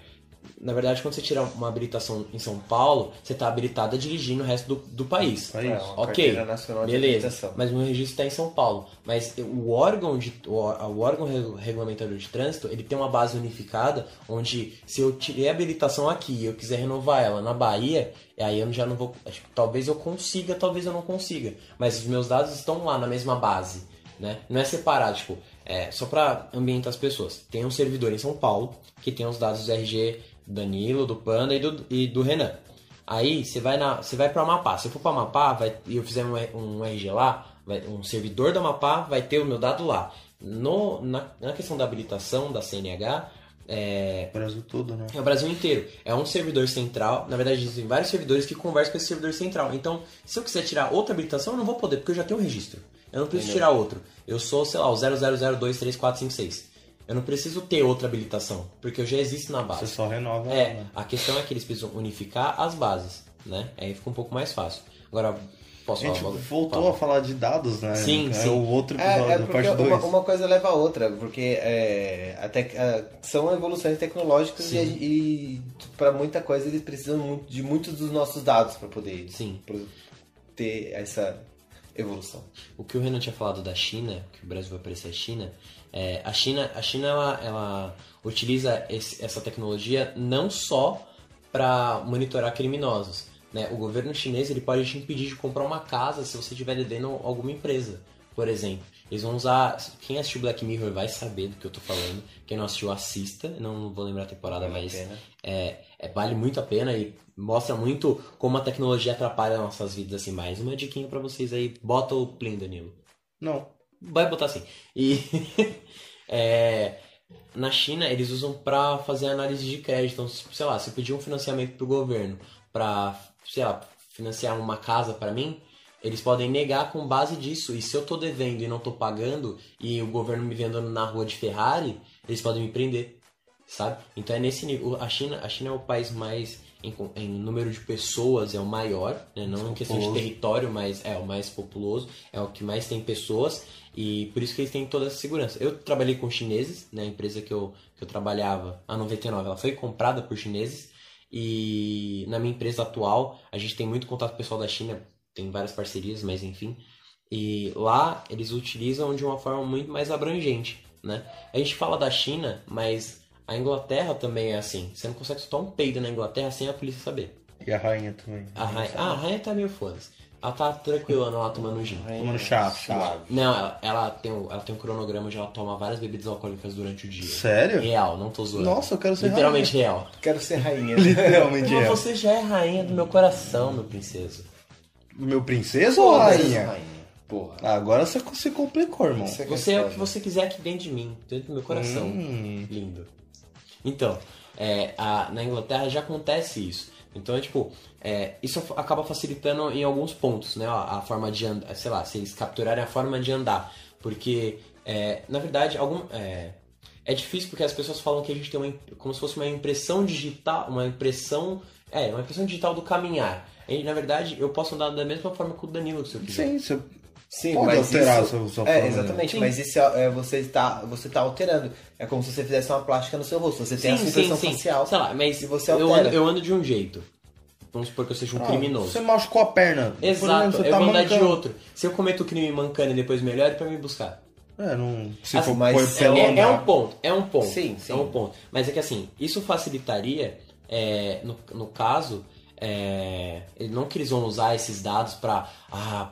na verdade, quando você tira uma habilitação em São Paulo, você está habilitado a dirigir no resto do, do país. País. É, ok, carteira nacional de beleza. habilitação. Mas o meu registro está em São Paulo. Mas o órgão, de, o, o órgão re- regulamentador de trânsito, ele tem uma base unificada, onde se eu tirei a habilitação aqui e eu quiser renovar ela na Bahia, aí eu já não vou. acho que Talvez eu consiga, talvez eu não consiga. Mas os meus dados estão lá na mesma base. Né? Não é separado, tipo, é, só para ambientar as pessoas. Tem um servidor em São Paulo que tem os dados do RG Danilo, do Panda e do, e do Renan. Aí você vai na, você vai para Amapá. Se eu for para Amapá, vai, e eu fizer um, um RG lá, vai, um servidor da Amapá vai ter o meu dado lá. No, na, na questão da habilitação da CNH, é, O Brasil todo, né? é o Brasil inteiro. É um servidor central. Na verdade, existem vários servidores que conversam com esse servidor central. Então, se eu quiser tirar outra habilitação, eu não vou poder, porque eu já tenho um registro. Eu não preciso tirar outro. Eu sou, sei lá, o 000234456. Eu não preciso ter outra habilitação, porque eu já existo na base. Você só renova. É, né? a questão é que eles precisam unificar as bases, né? Aí fica um pouco mais fácil. Agora, posso A gente falar? voltou Fala. a falar de dados, né? Sim, é sim. o outro episódio É, é parte uma, 2. uma coisa leva a outra, porque é, até, é, são evoluções tecnológicas e, e para muita coisa eles precisam de muitos dos nossos dados para poder Sim. ter essa evolução. O que o Renan tinha falado da China, que o Brasil vai parecer a China, é, a China, a China ela, ela utiliza esse- essa tecnologia não só para monitorar criminosos. Né? O governo chinês ele pode te impedir de comprar uma casa se você estiver devendo alguma empresa, por exemplo. Eles vão usar. Quem assistiu Black Mirror vai saber do que eu tô falando. Quem não assistiu, assista. Não vou lembrar a temporada, Vale a mas pena. é, é, vale muito a pena e mostra muito como a tecnologia atrapalha nossas vidas. Assim, mais uma diquinha pra vocês aí. Bota o Plin, Danilo. Não. Vai botar assim. E é, na China eles usam pra fazer análise de crédito. Então, se- sei lá, se eu pedir um financiamento pro governo pra, sei lá, financiar uma casa pra mim, eles podem negar com base disso. E se eu tô devendo e não tô pagando e o governo me vendo na rua de Ferrari, eles podem me prender, sabe? Então é nesse nível. A China, a China é o país mais em, em número de pessoas é o maior, né? não em questão de populoso. território, mas é o mais populoso, é o que mais tem pessoas e por isso que eles têm toda essa segurança. Eu trabalhei com chineses, né? A empresa que eu, que eu trabalhava, a 99, ela foi comprada por chineses e na minha empresa atual a gente tem muito contato pessoal da China, tem várias parcerias, mas enfim. E lá eles utilizam de uma forma muito mais abrangente, né? A gente fala da China, mas a Inglaterra também é assim. Você não consegue soltar um peido na Inglaterra sem a polícia saber. E a rainha também. A rainha, ah, a rainha tá meio foda-se. Ela tá tranquila lá tomando gin. Tomando chá, chá. Não, ela, ela tem, um- ela tem um cronograma de ela tomar várias bebidas alcoólicas durante o dia. Sério? Real, não tô zoando. Nossa, eu quero ser Literalmente real. Quero ser rainha. Literalmente Mas é. você já é rainha do meu coração, meu princesa. Meu princesa ou rainha? Porra. Ah, agora você se complicou, irmão. Você- Você é o que você quiser aqui dentro de mim, dentro do meu coração. Hum. Lindo. Então, é, a- na Inglaterra já acontece isso. Então, é tipo, é, isso acaba facilitando em alguns pontos, né? A, a forma de andar, sei lá, se eles capturarem a forma de andar. Porque, é, na verdade, algum, é, é difícil porque as pessoas falam que a gente tem uma, como se fosse uma impressão digital, uma impressão, é, uma impressão digital do caminhar. E, na verdade, eu posso andar da mesma forma que o Danilo, se eu quiser. Sim, Sim, Pode mas alterar isso, a sua- sua É, forma, né? exatamente, Sim. mas isso é, é, você está você tá alterando. É como se você fizesse uma plástica no seu rosto. Você tem a sua impressão facial. Sei lá, mas você eu, altera. ando, eu ando de um jeito. Vamos supor que eu seja um Ah, criminoso. Você machucou a perna. Exato, exemplo, você eu tá vou andar de outro. Se eu cometo o crime mancando e depois melhore, pra me buscar. É, não. Se Assim, for mas põe é- É, é um ponto, é um ponto. Sim, sim. É um ponto. Mas é que assim, isso facilitaria, é, no, no caso, é, não que eles vão usar esses dados pra ah,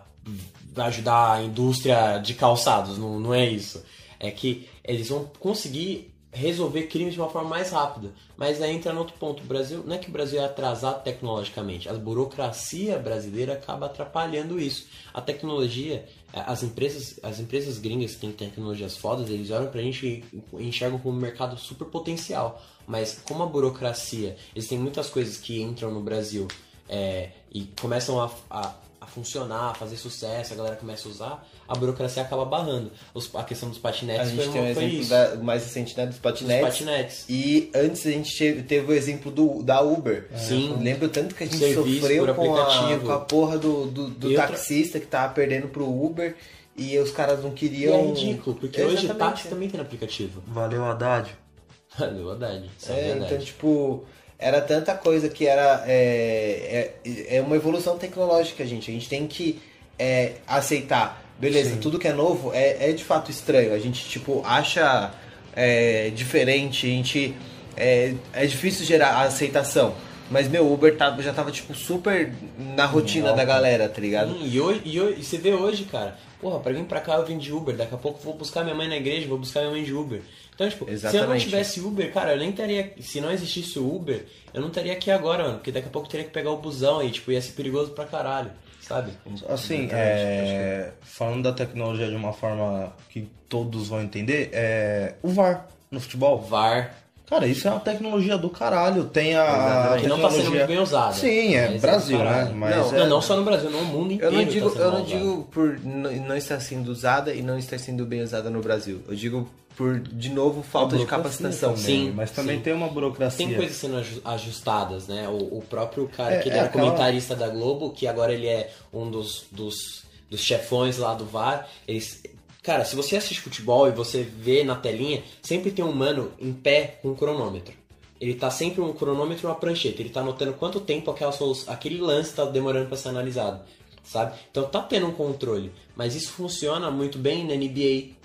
ajudar a indústria de calçados, não, não é isso. É que eles vão conseguir resolver crimes de uma forma mais rápida. Mas aí entra no outro ponto. O Brasil, não é que o Brasil é atrasado tecnologicamente, a burocracia brasileira acaba atrapalhando isso. A tecnologia, eh, as empresas, as empresas gringas que têm tecnologias fodas, eles olham pra gente e enxergam como um mercado super potencial. Mas como a burocracia, eles têm muitas coisas que entram no Brasil eh, e começam a, a, a funcionar, a fazer sucesso, a galera começa a usar, a burocracia acaba barrando. Os- a questão dos A patinetes gente foi, tem um exemplo isso. da- mais recente né, dos Dos patinetes. patinetes. E antes a gente teve, teve o exemplo do, da Uber. Sim. Eu lembro tanto que a gente Serviço sofreu por com a, aplicativo. com a porra do, do, do E outra- taxista que tava perdendo pro Uber e os caras não E queriam. é ridículo, porque hoje Exatamente. táxi também tem no aplicativo. Valeu, Haddad. Valeu, Haddad. Isso é, É, então, tipo, era tanta coisa que era. É, é, é uma evolução tecnológica, gente. A gente tem que é, aceitar. Beleza, Sim. tudo que é novo é, é de fato estranho. A gente, tipo, acha é, diferente, a gente. É, é difícil gerar a aceitação. Mas meu Uber tá, já tava, tipo, super na rotina da galera, tá ligado? Hum, e, hoje, e, hoje, e você vê hoje, cara, porra, pra vir pra cá eu vim de Uber, daqui a pouco vou buscar minha mãe na igreja, vou buscar minha mãe de Uber. Então, tipo, se eu não Exatamente. tivesse Uber, cara, eu nem estaria. Se não existisse o Uber, eu não estaria aqui agora, mano. Porque daqui a pouco eu teria que pegar o busão e, tipo, ia ser perigoso pra caralho, sabe? Assim, é, falando da tecnologia de uma forma que todos vão entender, é o VAR no futebol. VAR. Cara, isso é uma tecnologia do caralho. Tem a Exatamente. Que não tá sendo tecnologia... muito bem usada. Sim, é Mas Brasil, do né? Mas Não, é- Não, não só no Brasil, no mundo Eu inteiro. não tá digo, sendo eu não digo por não estar sendo usada e não estar sendo bem usada no Brasil. Eu digo por, de novo, falta de capacitação. também, Sim, mas também sim. tem uma burocracia. Tem coisas sendo aju- ajustadas, né? O, o próprio cara É, que ele é era aquela- comentarista da Globo, que agora ele é um dos, dos, dos chefões lá do VAR, eles. Cara, se você assiste futebol e você vê na telinha, sempre tem um mano em pé com um cronômetro. Ele tá sempre um cronômetro e uma prancheta. Ele tá anotando quanto tempo aquela aquele lance tá demorando pra ser analisado. Sabe? Então tá tendo um controle. Mas isso funciona muito bem na NBA.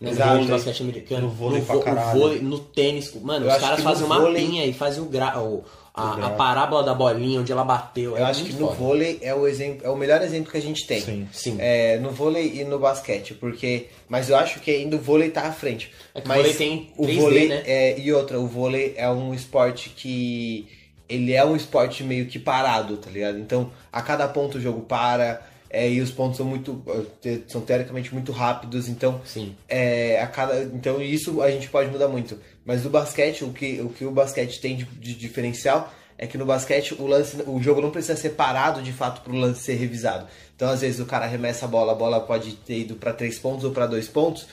No Exato. vôlei, no basquete americano, No vôlei no, pra vo- caralho. vôlei, no tênis. Mano, Eu os caras no fazem uma vôlei- mapinha e fazem o gra... o- a, O a parábola da bolinha, onde ela bateu. Eu é acho que no foda. vôlei é o exemplo, é o melhor exemplo que a gente tem. Sim. Sim. É, no vôlei e no basquete, porque. Mas eu acho que ainda o vôlei tá à frente. É que o mas vôlei tem o 3D, vôlei né? é, e outra, o vôlei é um esporte que ele é um esporte meio que parado, tá ligado? Então, a cada ponto o jogo para, é, e os pontos são muito te- são teoricamente muito rápidos, então Sim. é, a cada, então isso a gente pode mudar muito. Mas no basquete, o que o, que o basquete tem de, de diferencial é que no basquete o lance, o jogo não precisa ser parado de fato para o lance ser revisado. Então às vezes o cara arremessa a bola, a bola pode ter ido para três pontos ou para dois pontos.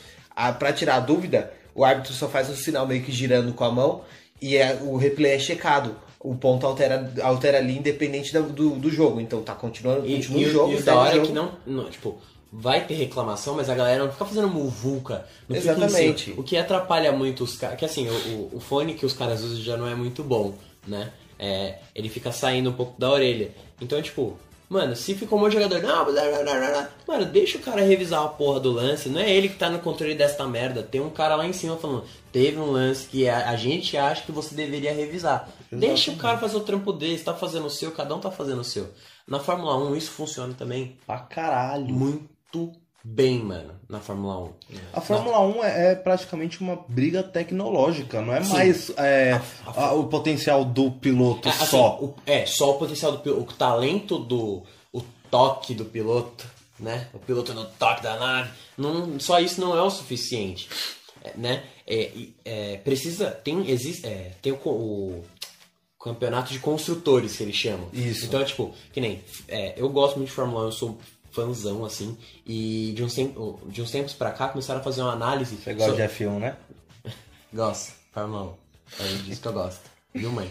Para tirar a dúvida, o árbitro só faz um sinal meio que girando com a mão e é, o replay é checado. O ponto altera, altera ali independente da- do, do jogo. Então tá continuando, E, continua e o jogo. e o da hora é que não, não, Tipo, vai ter reclamação, mas a galera não fica fazendo muvuca. Não Exatamente. o que atrapalha muito os caras. Que assim, o, o- fone que os caras usam já não é muito bom, né? É, ele fica saindo um pouco da orelha. Então, tipo. Mano, se ficou um monte de jogador, não, blá, blá, blá, mano, deixa o cara revisar a porra do lance. Não é ele que tá no controle desta merda. Tem um cara lá em cima falando, teve um lance que a, a gente acha que você deveria revisar. Deixa o cara fazer o trampo dele, tá fazendo o seu, cada um tá fazendo o seu. Na Fórmula 1 isso funciona também Pra caralho. muito bem, mano, na Fórmula 1. A Fórmula 1 é, é praticamente uma briga tecnológica, não é Sim. mais é, A- a- o potencial do piloto É, assim, só. o- é, só o potencial do piloto, o talento do. o toque do piloto, né? O piloto no toque da nave. Não, só isso não é o suficiente. é, né? É, é, precisa. Tem, existe, é, tem o, o campeonato de construtores que eles chamam. Isso. Então, é tipo, que nem. é, eu gosto muito de Fórmula 1, eu sou fãzão, assim. E de uns, tempos, de uns tempos pra cá começaram a fazer uma análise. Você gosta sobre- de F1, né? Gosto, 1. É disso que eu gosto. Viu, mãe?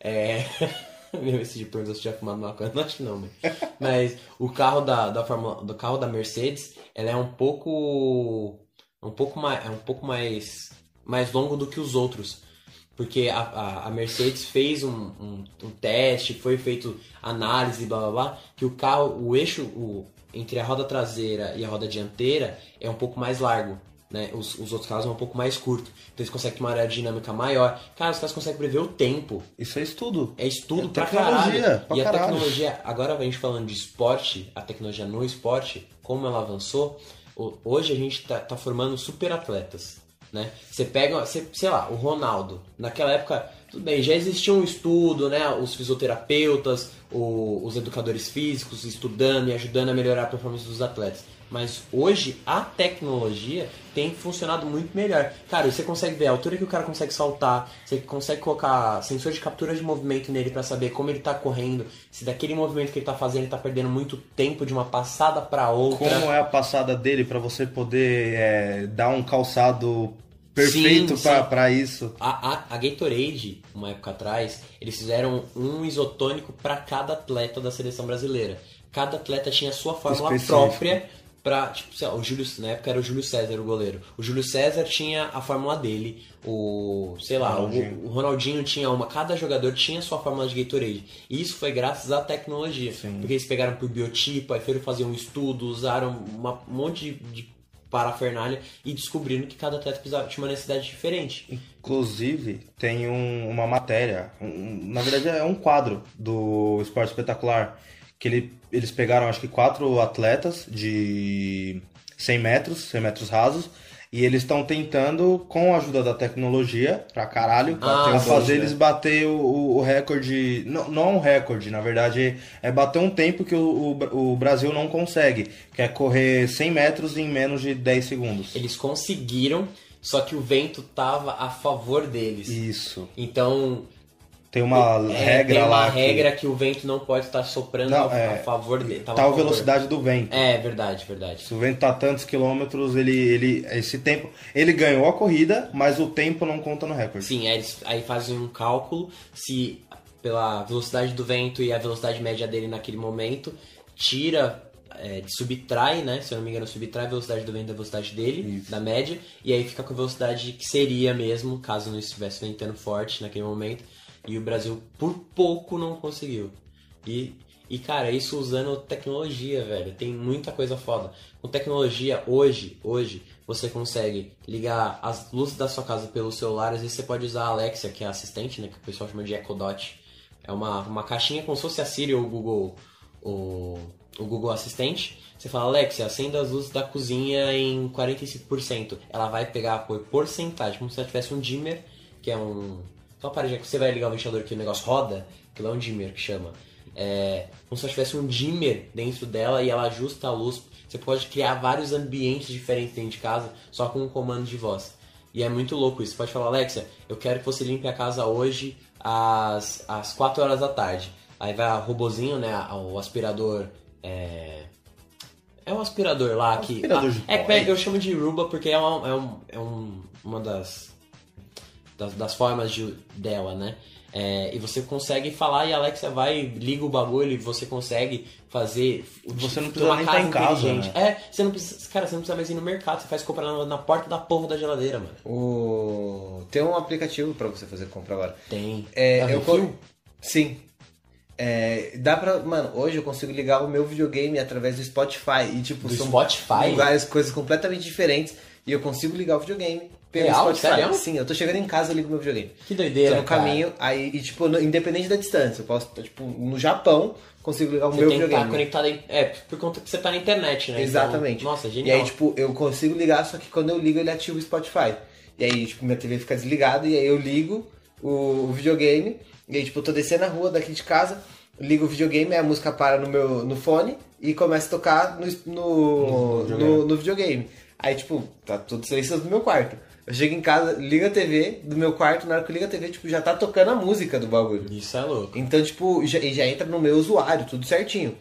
É. Meu, esse de pergunta se já fumado maconha. Não acho que não, mãe. Mas o carro da, da Fórmula. Do carro da Mercedes, ela é um pouco. Um pouco mais. É um pouco mais. Mais longo do que os outros. Porque a, a, a Mercedes fez um, um, um teste, foi feito análise, blá blá blá, que o carro, o eixo o, entre a roda traseira e a roda dianteira é um pouco mais largo. Né? Os, os outros carros são um pouco mais curto. Então eles conseguem ter uma aerodinâmica maior. Cara, os caras conseguem prever o tempo. Isso é estudo. É estudo É pra tecnologia, caralho. pra e a caralho. tecnologia, agora a gente falando de esporte, a tecnologia no esporte, como ela avançou, hoje a gente tá, tá formando super atletas. Né? Você pega, você- sei lá, o Ronaldo. Naquela época, tudo bem, já existia um estudo, né? Os fisioterapeutas, o- os educadores físicos estudando e ajudando a melhorar a performance dos atletas. Mas hoje a tecnologia tem funcionado muito melhor. Cara, você consegue ver a altura que o cara consegue saltar, você consegue colocar sensor de captura de movimento nele pra saber como ele tá correndo, se daquele movimento que ele tá fazendo ele tá perdendo muito tempo de uma passada pra outra. Como é a passada dele pra você poder é, dar um calçado perfeito pra isso? A, a, a Gatorade, uma época atrás, eles fizeram um isotônico pra cada atleta da seleção brasileira. Cada atleta tinha a sua fórmula Específico. própria pra, tipo, sei lá, o Júlio, na época era o Júlio César o goleiro. O Júlio César tinha a fórmula dele, o, sei lá, Ronaldinho. o, o Ronaldinho tinha uma, cada jogador tinha sua fórmula de Gatorade. E isso foi graças à tecnologia. Sim. Porque eles pegaram por biotipo, aí foram fazer um estudo, usaram uma- um monte de, de parafernália e descobriram que cada atleta precisava, tinha uma necessidade diferente. Inclusive, tem um- uma matéria, um- na verdade é um quadro do Esporte Espetacular, que ele- eles pegaram acho que quatro atletas de 100 metros, 100 metros rasos, e eles estão tentando, com a ajuda da tecnologia, pra caralho, Ah, pra fazer eles bater o, o- recorde, não, não um recorde, na verdade é bater um tempo que o, o- o Brasil não consegue, que é correr 100 metros em menos de 10 segundos. Eles conseguiram só que o vento tava a favor deles. Isso. Então, Tem uma é, regra tem uma lá. que- regra que... o vento não pode estar soprando Não, a, é, a favor dele. Tal a favor. velocidade do vento. É, verdade, verdade. Se o vento tá a tantos quilômetros, ele, ele. Esse tempo. Ele ganhou a corrida, mas o tempo não conta no recorde. Sim, aí eles aí fazem um cálculo se pela velocidade do vento e a velocidade média dele naquele momento tira, é, subtrai, né? Se eu não me engano, subtrai a velocidade do vento da velocidade dele, da média, e aí fica com a velocidade que seria mesmo, caso não estivesse ventando forte naquele momento. E o Brasil, por pouco, não conseguiu. E, e cara, isso usando tecnologia, velho. Tem muita coisa foda. Com tecnologia, hoje, hoje, você consegue ligar as luzes da sua casa pelo celular. Às vezes você pode usar a Alexia, que é a assistente, né? Que o pessoal chama de Echo Dot. É uma, uma caixinha como se fosse a Siri ou o Google, o, o Google Assistente. Você fala, Alexia, acenda as luzes da cozinha em 45%. Ela vai pegar por porcentagem, como se ela tivesse um dimmer, que é um. Então a parede que você vai ligar o ventilador que o negócio roda, que lá é um dimmer que chama. É, como se ela tivesse um dimmer dentro dela e ela ajusta a luz. Você pode criar vários ambientes diferentes dentro de casa só com um comando de voz. E é muito louco isso. Você pode falar, Alexa, eu quero que você limpe a casa hoje às, às 4 horas da tarde. Aí vai o robozinho, né? O aspirador. É, é um aspirador lá que. Aspirador de é, pó, é, eu chamo de Ruba porque é, uma, é, um, é um, uma das, das, das formas de, dela, né? É, e você consegue falar e a Alexa vai, liga o bagulho e você consegue fazer. Você não ter precisa nem tá em casa, inteligente. É, você não precisa. Cara, você não precisa mais ir no mercado, você faz compra na, na porta da porra da geladeira, mano. O... Tem um aplicativo pra você fazer compra agora. Tem. É, Tá eu co- Sim. É, dá pra. Mano, hoje eu consigo ligar o meu videogame através do Spotify. E, tipo, Do são Spotify? várias coisas completamente diferentes. E eu consigo ligar o videogame pelo Real? Spotify. Sério? Sim, eu tô chegando em casa e ligo meu videogame. Que Tô doideira. no cara. caminho, aí, e, tipo, no- independente da distância. Eu posso, estar, tipo, no Japão, consigo ligar o Você meu tem estar videogame. conectado em. É, por conta que você tá na internet, né? Então, Exatamente. nossa, E genial. aí, tipo, eu consigo ligar, só que quando eu ligo, ele ativa o Spotify. E aí, tipo, minha TV fica desligada, e aí eu ligo o, o videogame. E aí, tipo, eu tô descendo a rua daqui de casa, ligo o videogame, aí a música para no meu no fone e começa a tocar no, no, no, no videogame. Aí, tipo, tá tudo silencioso no meu quarto. Eu chego em casa, ligo a TV do meu quarto, na hora que eu ligo a TV, tipo, já tá tocando a música do bagulho. Isso é louco. Então, tipo, já, e já entra no meu usuário, tudo certinho.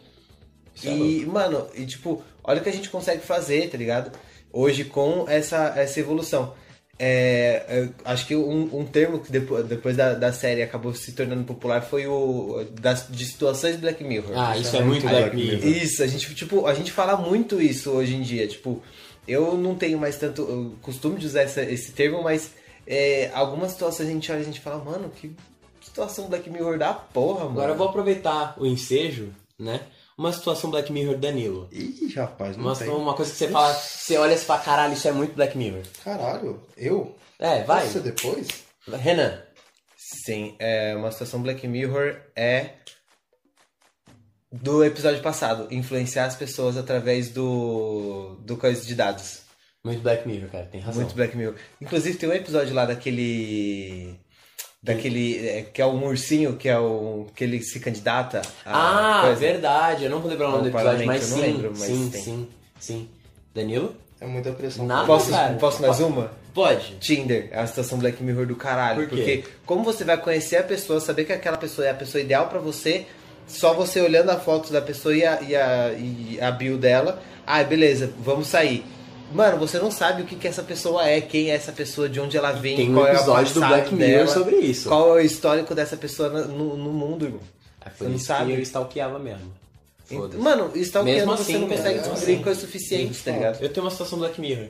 Isso é e, mano, e tipo, olha o que a gente consegue fazer, tá ligado? Hoje com essa, essa evolução. É, eu acho que um, um termo que depois, depois da, da série acabou se tornando popular foi o das, de situações Black Mirror. Ah, isso é muito Black Mirror. Isso, a gente, tipo, a gente fala muito isso hoje em dia. Tipo, eu não tenho mais tanto costume de usar essa- esse termo, mas é, algumas situações a gente olha e a gente fala, mano, que situação Black Mirror da porra, mano. Agora eu vou aproveitar o ensejo, né? Uma situação Black Mirror Danilo. Ih, rapaz, não Uma, tem. uma coisa que você fala, você olha e fala, caralho, isso é muito Black Mirror. Caralho, eu? É, vai. Você depois? Renan, Sim, é, uma situação Black Mirror é do episódio passado, influenciar as pessoas através do do coisa de dados. muito Black Mirror, cara, tem razão. Muito Black Mirror. Inclusive tem um episódio lá daquele daquele é, que é um ursinho que é o que ele se candidata a Ah, coisa. verdade, eu não vou lembrar o nome do episódio, mas sim, não lembro, mas sim, tem. sim, sim. Danilo? É muita pressão. Nada. Posso, cara. posso mais uma? Pode. Tinder é a situação Black Mirror do caralho. Por quê? Porque como você vai conhecer a pessoa, saber que aquela pessoa é a pessoa ideal pra você, só você olhando a foto da pessoa e a, e a, e a bio dela, ah, beleza, vamos sair. Mano, você não sabe o que, que essa pessoa é, quem é essa pessoa, de onde ela vem, Tem um qual é o episódio do Black Mirror dela, sobre isso. Qual é o histórico dessa pessoa no, no- mundo, irmão. É Você não isso sabe. que eu stalkeava mesmo. Foda-se. Mano, stalkeando Mesmo você assim, não consegue mesmo descobrir assim. coisa suficiente, tá ligado? Eu tenho uma situação Black Mirror.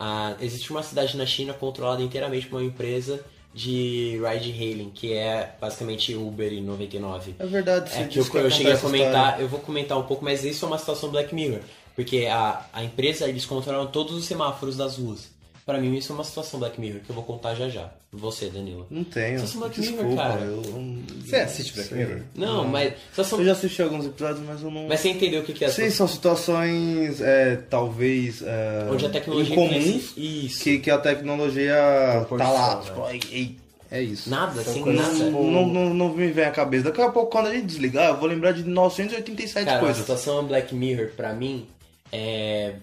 Ah, existe uma cidade na China controlada inteiramente por uma empresa de ride hailing, que é basicamente Uber e 99. É verdade, É que eu, que eu cheguei a comentar, eu vou comentar um pouco, mas isso é uma situação Black Mirror. Porque a, a empresa, eles controlam todos os semáforos das ruas. Pra mim, isso é uma situação Black Mirror, que eu vou contar já já. Você, Danilo. Não tenho. Só sou Black Mirror, Desculpa, cara. eu não- Você assiste Black sei. Mirror? Não, mas. Situação... Eu já assisti alguns episódios, mas eu não. Mas você entendeu o que, que é a Sim, são situações, é, talvez. É, Onde a tecnologia incomuns influencia- Isso. que, que a tecnologia tá lá. Proporciona. Tipo, ei, ei, é isso. Nada, sem coisas nada. Não, não, não, não me vem à cabeça. Daqui a pouco, quando a gente desligar, eu vou lembrar de 987 Cara, a coisas. situação Black Mirror, pra mim, é.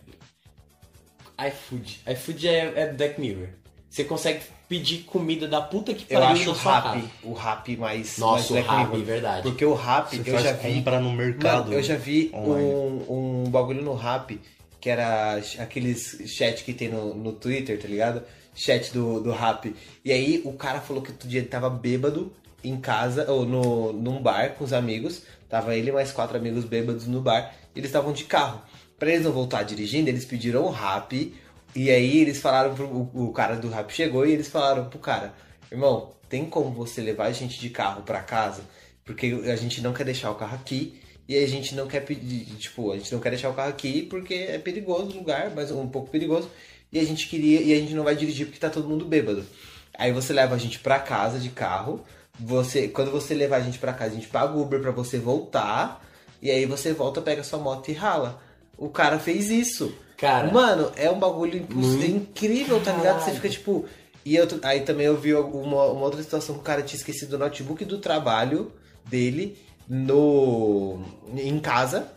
iFood. iFood é, é Black Mirror. Você consegue pedir comida da puta que Eu pariu acho da sua rap, casa. o rap mais. Nossa, mais o rap, Mirror. verdade. Porque o rap, Você eu já vi. compra no mercado. Mano, eu já vi online. um, um bagulho no rap que era aqueles chat que tem no, no Twitter, tá ligado? Chat do, do rap. E aí o cara falou que outro dia ele tava bêbado em casa, ou no, num bar com os amigos. Tava ele e mais quatro amigos bêbados no bar. E eles estavam de carro. Pra eles não voltar dirigindo, eles pediram o rap. E aí eles falaram pro. O, cara do rap chegou e eles falaram pro cara: Irmão, tem como você levar a gente de carro pra casa? Porque a gente não quer deixar o carro aqui. E a gente não quer pedir, tipo, a gente não quer deixar o carro aqui porque é perigoso o lugar, mas um pouco perigoso. E a gente queria, e a gente não vai dirigir porque tá todo mundo bêbado. Aí você leva a gente pra casa de carro. Você, quando você levar a gente pra casa, a gente paga o Uber pra você voltar. E aí você volta, pega sua moto e rala. O cara fez isso. Cara. Mano, é um bagulho imposs- incrível, tá ligado? Você Caralho. fica tipo. E eu, aí também eu vi uma, uma outra situação que o cara tinha esquecido o notebook do trabalho dele no em casa.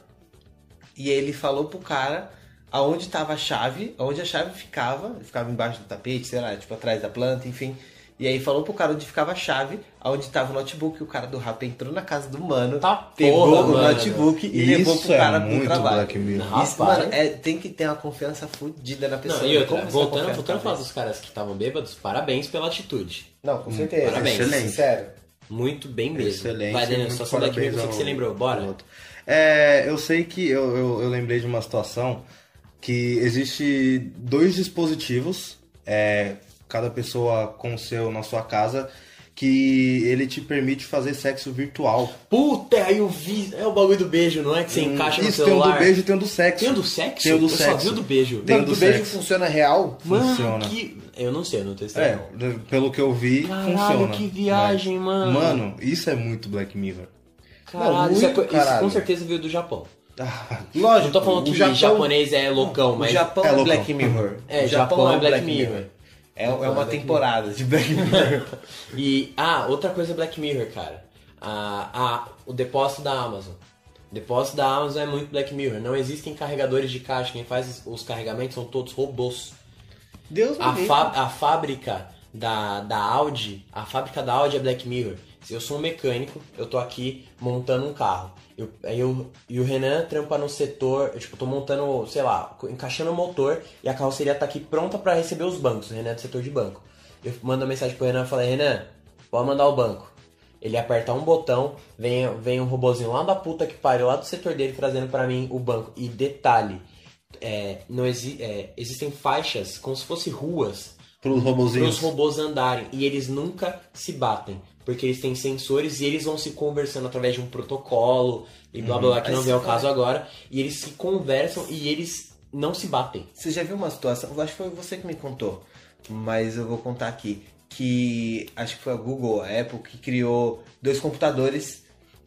E ele falou pro cara aonde tava a chave, aonde a chave ficava, ficava embaixo do tapete, sei lá, tipo atrás da planta, enfim. E aí falou pro cara onde ficava a chave, aonde tava o notebook, o cara do rap entrou na casa do mano, Tá pegou porra, o mano. notebook e levou pro Isso cara é pro muito trabalho. Black Mirror. Não. Isso, Rapaz. mano, é, tem que ter uma confiança fodida na pessoa. Não, e outra, Como você voltando, confia voltando a falar dos caras que estavam bêbados, parabéns pela atitude. Não, com certeza. parabéns. Excelente. Sério. Muito bem mesmo. Excelente. Vai, Daniel, muito situação Black Mirror, você que ao- você lembrou. ao Bora. É, eu sei que eu, eu, eu lembrei de uma situação que existe dois dispositivos, é, cada pessoa com o seu na sua casa, que ele te permite fazer sexo virtual. Puta, aí eu vi. É o bagulho do beijo, não é? Que você encaixa no Hum, Isso, tem o celular. do beijo e tem o do sexo. Tem o do sexo? Tem o do eu só sexo. vi o do beijo. Tem o do do beijo sexo. funciona real? Mano, Funciona. que... Eu não sei, eu não testei. É, não. pelo que eu vi, Caralho, funciona. que viagem, Mas- mano. Mano, isso é muito Black Mirror. Caralho, Não, isso, é isso com certeza veio do Japão. Ah, Lógico. Não tô falando que o Japão, japonês é loucão, O mas. Japão É é. Black Mirror. É, o Japão é Black Mirror. É, é uma temporada de Black Mirror. E, ah, outra coisa é Black Mirror, cara. Ah, ah, o depósito da Amazon. O depósito da Amazon é muito Black Mirror. Não existem carregadores de caixa. Quem faz os carregamentos são todos robôs. Deus me A, a fábrica da, da Audi, a fábrica da Audi é Black Mirror. Se eu sou um mecânico, eu tô aqui montando um carro. Eu, aí eu, e o Renan trampa no setor, eu, tipo, tô montando, sei lá, encaixando o motor e a carroceria tá aqui pronta pra receber os bancos. O Renan é do setor de banco. Eu mando uma mensagem pro Renan e falei, Renan, pode mandar o banco. Ele aperta um botão, vem, vem um robozinho lá da puta que pariu, lá do setor dele, trazendo pra mim o banco. E detalhe, é, não exi é, existem faixas como se fossem ruas pros para robozinhos. os robôs andarem e eles nunca se batem. Porque eles têm sensores e eles vão se conversando através de um protocolo e blá blá blá, que não vem ao se caso agora. E eles se conversam e eles não se batem. Você já viu uma situação, eu acho que foi você que me contou, mas eu vou contar aqui, que acho que foi a Google, a Apple, que criou dois computadores,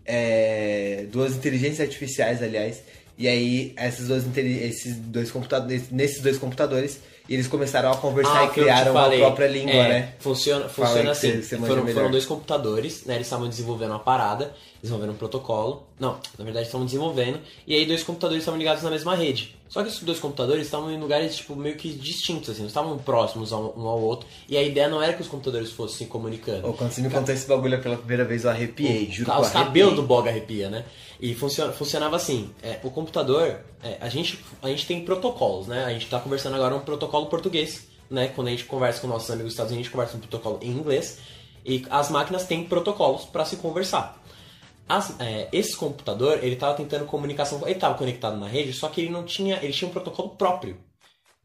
é, duas inteligências artificiais, aliás, e aí essas duas, esses dois computadores, nesses dois computadores, eles começaram a conversar e eu te criaram a própria língua, É, né? Funciona, funciona assim. foram, foram dois computadores, né? Eles estavam desenvolvendo uma parada, desenvolvendo um protocolo. Não, na verdade estavam desenvolvendo. E aí dois computadores estavam ligados na mesma rede. Só que esses dois computadores estavam em lugares tipo meio que distintos, assim, não estavam próximos um ao outro. E a ideia não era que os computadores fossem se comunicando. Ou quando você me contou esse bagulho pela primeira vez, eu arrepiei, juro que eu Os cabelos do Boga arrepia, né? E funciona, funcionava assim: é, o computador, é, a, gente, a gente tem protocolos, né? A gente tá conversando agora um protocolo português, né? Quando a gente conversa com nossos amigos dos Estados Unidos, a gente conversa um protocolo em inglês. E as máquinas têm protocolos para se conversar. As- é, esse computador, ele tava tentando comunicação, ele tava conectado na rede, só que ele não tinha, ele tinha um protocolo próprio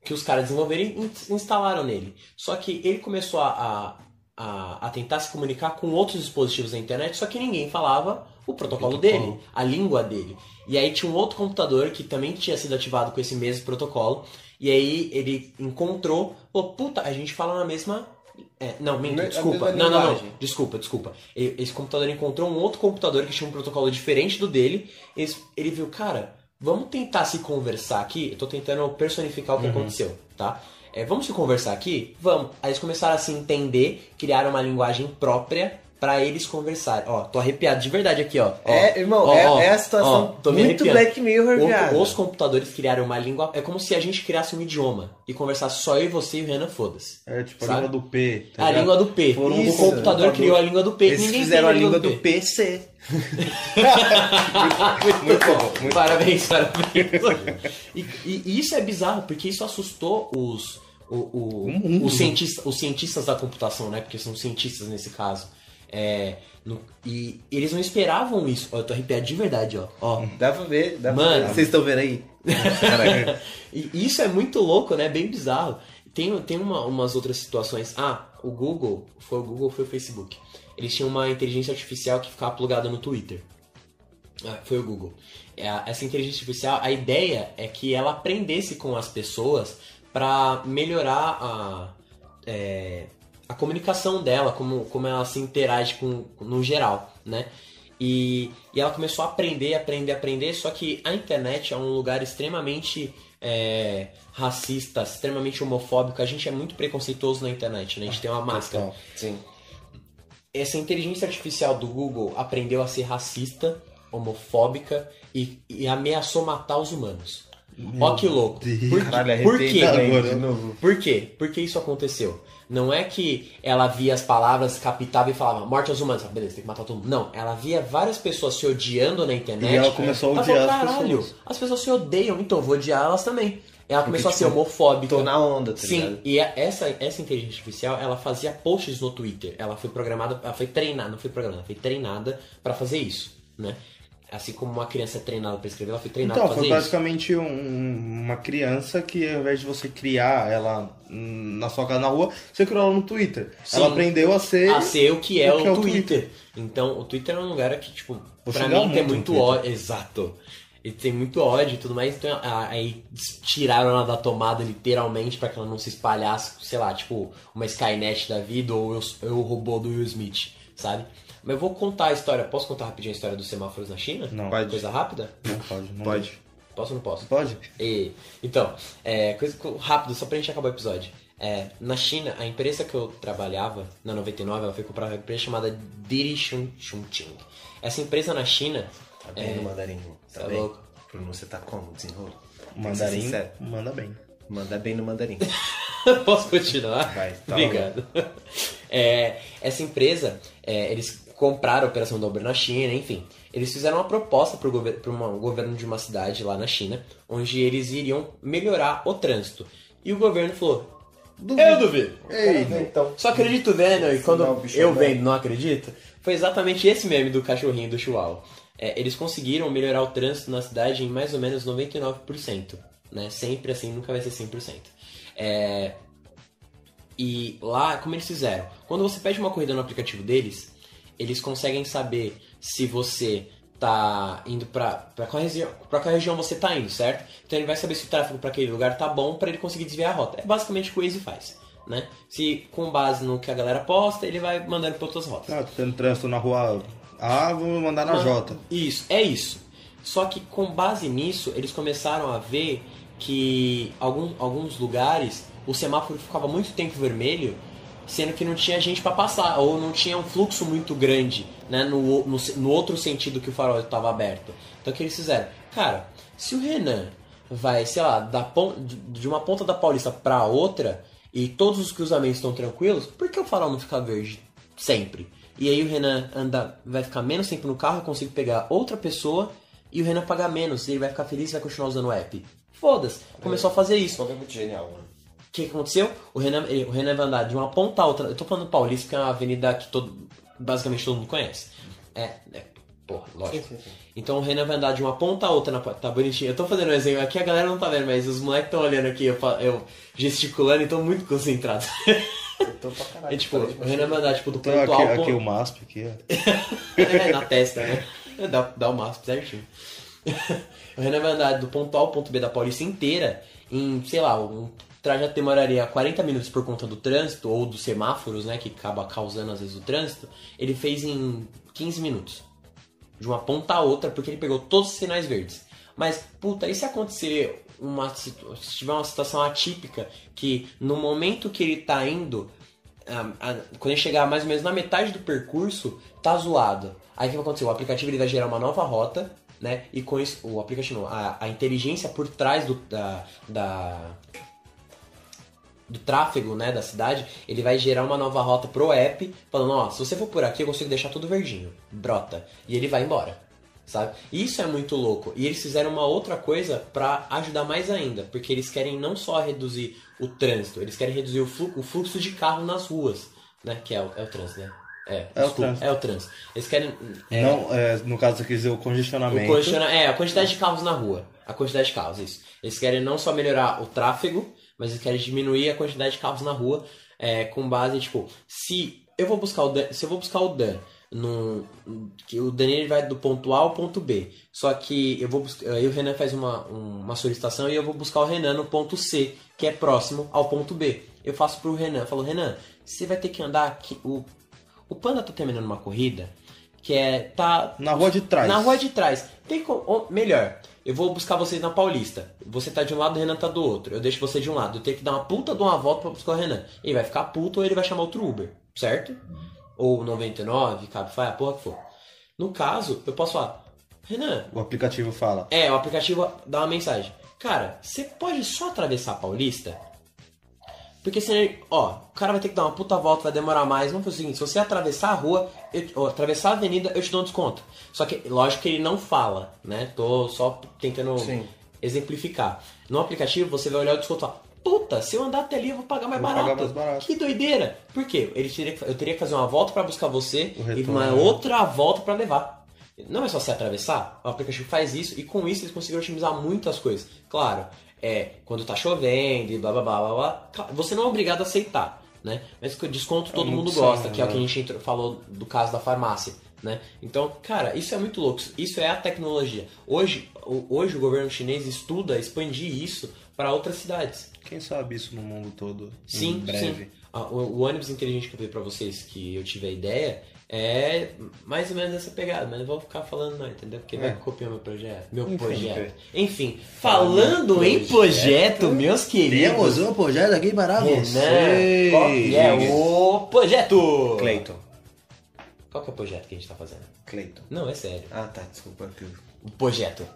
que os caras desenvolveram e in- instalaram nele. Só que ele começou a, a, a, tentar se comunicar com outros dispositivos da internet, só que ninguém falava o protocolo, Protocolo. dele, a língua dele. E aí tinha um outro computador que também tinha sido ativado com esse mesmo protocolo, e aí ele encontrou, pô, puta, a gente fala na mesma. É, não, minto, A desculpa. mesma Não, não, não. Desculpa, desculpa. Esse computador encontrou um outro computador que tinha um protocolo diferente do dele. Ele viu, cara, vamos tentar se conversar aqui. Eu tô tentando personificar o Uhum. que aconteceu, tá? É, vamos se conversar aqui? Vamos. Aí eles começaram a se entender, criaram uma linguagem própria pra eles conversarem. Ó, tô arrepiado de verdade aqui, ó. Ó, É, irmão, ó, é, ó, é a situação ó, muito. Black Mirror, O- viado. os computadores criaram uma língua. É como se a gente criasse um idioma e conversasse só eu e você e o Renan, foda-se. É tipo a Sabe? língua do P. tá a ligado? língua do P. Foram o um computador computador- criou a língua do P. Eles Ninguém fizeram a língua do P. PC. Muito, bom, bom. muito parabéns, parabéns. E, e- e isso é bizarro, porque isso assustou os, o, o- O mundo. os, cientista- os cientistas da computação, né? Porque são cientistas nesse caso. É, no- e eles não esperavam isso. Ó, eu tô arrepiado de verdade, ó. ó. Dá pra ver, dá Mano. pra ver. Vocês estão vendo aí? E isso é muito louco, né? Bem bizarro. Tem, tem uma- umas outras situações. Ah, o Google, foi o Google, foi o Facebook. Eles tinham uma inteligência artificial que ficava plugada no Twitter. Ah, foi o Google. É, Essa inteligência artificial, a ideia é que ela aprendesse com as pessoas para melhorar a, é, a comunicação dela, como, como ela se interage com, no geral, né? E, e ela começou a aprender, aprender, aprender, só que a internet é um lugar extremamente é, racista, extremamente homofóbico. A gente é muito preconceituoso na internet, né? A gente tem uma máscara. Total. Sim. Essa inteligência artificial do Google aprendeu a ser racista, homofóbica e, e ameaçou matar os humanos. Ó que louco. Deus. Por, Caralho, por quê? Agora. de novo. Por quê? Por que isso aconteceu? Não é que ela via as palavras, captava e falava morte aos humanos. Ah, beleza, tem que matar todo mundo. Não, ela via várias pessoas se odiando na internet. E ela começou a odiar falou, as Caralho, pessoas." as pessoas se odeiam, então eu vou odiar elas também. Ela começou a ser tipo, homofóbica. Tô na onda, tá Sim, ligado? e a- essa, essa inteligência artificial, ela fazia posts no Twitter. Ela foi programada, ela foi treinada, não foi programada, ela foi treinada pra fazer isso, né? Assim como uma criança é treinada pra escrever, ela foi treinada Então, pra foi fazer isso. basicamente um- uma criança que ao invés de você criar ela na sua casa na rua, você criou ela no Twitter. Sim. Ela aprendeu a ser. a ser o que é o o, que é o Twitter. Então, o Twitter é um lugar que, tipo, xingar mim tem muito no muito Twitter. ódio. Exato. E tem muito ódio e tudo mais. Então, aí tiraram ela da tomada literalmente pra que ela não se espalhasse, sei lá, tipo, uma Skynet da vida ou eu, eu o robô do Will Smith, sabe? Mas eu vou contar a história. Posso contar rapidinho a história dos semáforos na China? Não. Pode. Coisa rápida? Não pode, não Pode. Posso ou não posso? Pode? E, então, é, coisa co- rápido, só pra gente acabar o episódio. É, na China, a empresa que eu trabalhava, na 99, ela foi comprar uma empresa chamada Didi Chun Chunqing. Essa empresa na China, Tá bem no mandarim, tá é bem? louco. Pronúncia tá como? Desenrolo? Mandarim manda bem. Manda bem no mandarim. Posso continuar? Vai, tá Obrigado. É, essa empresa, é, eles compraram a operação da Uber na China, enfim. Eles fizeram uma proposta para o gover um governo de uma cidade lá na China, onde eles iriam melhorar o trânsito. E o governo falou: Eu duvido. Ei, então. Só acredito vendo, e quando Não, eu não. vendo não acredito, foi exatamente esse meme do cachorrinho do Chihuahua. É, eles conseguiram melhorar o trânsito na cidade em mais ou menos 99%. Né? Sempre assim, nunca vai ser 100%. É, e lá, como eles fizeram? Quando você pede uma corrida no aplicativo deles, eles conseguem saber se você tá indo pra, pra, qual região, pra qual região você tá indo, certo? Então ele vai saber se o tráfego pra aquele lugar tá bom pra ele conseguir desviar a rota. É basicamente o que o Waze faz, né? Se com base no que a galera posta, ele vai mandando pra outras rotas. Ah, tendo trânsito na rua A, vou mandar na Ah, J. Isso, é isso. Só que com base nisso, eles começaram a ver que algum, alguns lugares o semáforo ficava muito tempo vermelho, sendo que não tinha gente para passar, ou não tinha um fluxo muito grande né, no, no, no outro sentido que o farol estava aberto. Então o que eles fizeram? Cara, se o Renan vai, sei lá, da de uma ponta da Paulista para outra e todos os cruzamentos estão tranquilos, por que o farol não fica verde sempre? E aí o Renan anda, vai ficar menos tempo no carro, eu consigo pegar outra pessoa e o Renan pagar menos, e ele vai ficar feliz e vai continuar usando o app. Foda-se, começou a fazer isso. É muito genial, mano. O que que aconteceu? O Renan, ele- o Renan vai andar de uma ponta a outra. Eu tô falando Paulista, que é uma avenida que todo, basicamente todo mundo conhece. É, é porra, lógico. Sim, sim, sim. Então o Renan vai andar de uma ponta a outra, na, tá bonitinho. Eu tô fazendo um exemplo aqui, a galera não tá vendo, mas os moleques estão olhando aqui, eu, eu gesticulando e tô muito concentrado. Eu tô pra caralho. É tipo, o Renan vai andar tipo, do ponto aqui, A ao aqui ponto... o MASP, aqui, ó. É, na testa, né? Dá, dá o máximo certinho. o Renan vai andar do ponto A ao ponto B da Paulista inteira em, sei lá, um trajeto demoraria 40 minutos por conta do trânsito ou dos semáforos, né, que acaba causando às vezes o trânsito. Ele fez em 15 minutos. De uma ponta a outra, porque ele pegou todos os sinais verdes. Mas, puta, e se acontecer uma se tiver uma situação atípica que no momento que ele tá indo a- a- quando ele chegar mais ou menos na metade do percurso, tá zoado. Aí o que vai acontecer? O aplicativo ele vai gerar uma nova rota, né? E com isso, o aplicativo, a, a inteligência por trás do, da, da do tráfego, né, da cidade, ele vai gerar uma nova rota pro app, falando, ó, se você for por aqui, eu consigo deixar tudo verdinho, brota, e ele vai embora, sabe? Isso é muito louco. E eles fizeram uma outra coisa pra ajudar mais ainda, porque eles querem não só reduzir o trânsito, eles querem reduzir o, flu- o fluxo de carro nas ruas, né, que é o, é o trânsito, né? É, É o desculpa, trânsito. É o trânsito. Eles querem... é, Não, é, no caso você quer dizer o o congestionamento. condiciona- é, a quantidade de carros na rua. A quantidade de carros, isso. Eles querem não só melhorar o tráfego, mas eles querem diminuir a quantidade de carros na rua é, com base, tipo, se eu vou buscar o Dan, se eu vou buscar o Dan no, que o Dan ele vai do ponto A ao ponto B. Só que eu vou aí o Renan faz uma, um- uma solicitação e eu vou buscar o Renan no ponto C, que é próximo ao ponto B. Eu faço pro Renan, falo, Renan, você vai ter que andar aqui, o o Panda tá terminando uma corrida que é tá Na rua de trás. na rua de trás. Tem como, melhor, eu vou buscar vocês na Paulista. Você tá de um lado, o Renan tá do outro. Eu deixo você de um lado. Eu tenho que dar uma puta de uma volta pra buscar o Renan. Ele vai ficar puto ou ele vai chamar outro Uber, certo? Ou 99, Cabify, a porra que for. No caso, eu posso falar, Renan, O aplicativo fala. é, o aplicativo dá uma mensagem. Cara, você pode só atravessar a Paulista? Porque senão, ó, o cara vai ter que dar uma puta volta, vai demorar mais. Vamos fazer o seguinte, se você atravessar a rua, eu- ou atravessar a avenida, eu te dou um desconto. Só que, lógico que ele não fala, né? Tô só tentando Sim. exemplificar. No aplicativo, você vai olhar o desconto e falar, puta, se eu andar até ali, eu vou pagar mais Vou barato. pagar mais barato. Que doideira. Por quê? Ele teria que- eu teria que fazer uma volta pra buscar você e uma outra volta pra levar. Não é só você atravessar, o aplicativo faz isso e com isso eles conseguiram otimizar muitas coisas. Claro, é quando tá chovendo e blá blá blá blá blá, claro, você não é obrigado a aceitar, né? Mas desconto todo uma mundo opção, gosta, que é o que a né? gente falou do caso da farmácia, né? Então, cara, isso é muito louco. Isso é a tecnologia. Hoje, o- hoje o governo chinês estuda expandir isso para outras cidades. Quem sabe isso no mundo todo Sim, em breve. sim. Ah, o, o ônibus inteligente que eu falei pra vocês, que eu tive a ideia, é mais ou menos essa pegada, mas não vou ficar falando não, entendeu? Porque vai É. copiar meu projeto, meu Enfim, projeto. Enfim, falando em projeto, meus queridos, um projeto aqui para Renan, qual que é o projeto? Cleiton. Qual que é o projeto que a gente tá fazendo? Cleiton. Não, é sério. Ah, tá, desculpa. O projeto.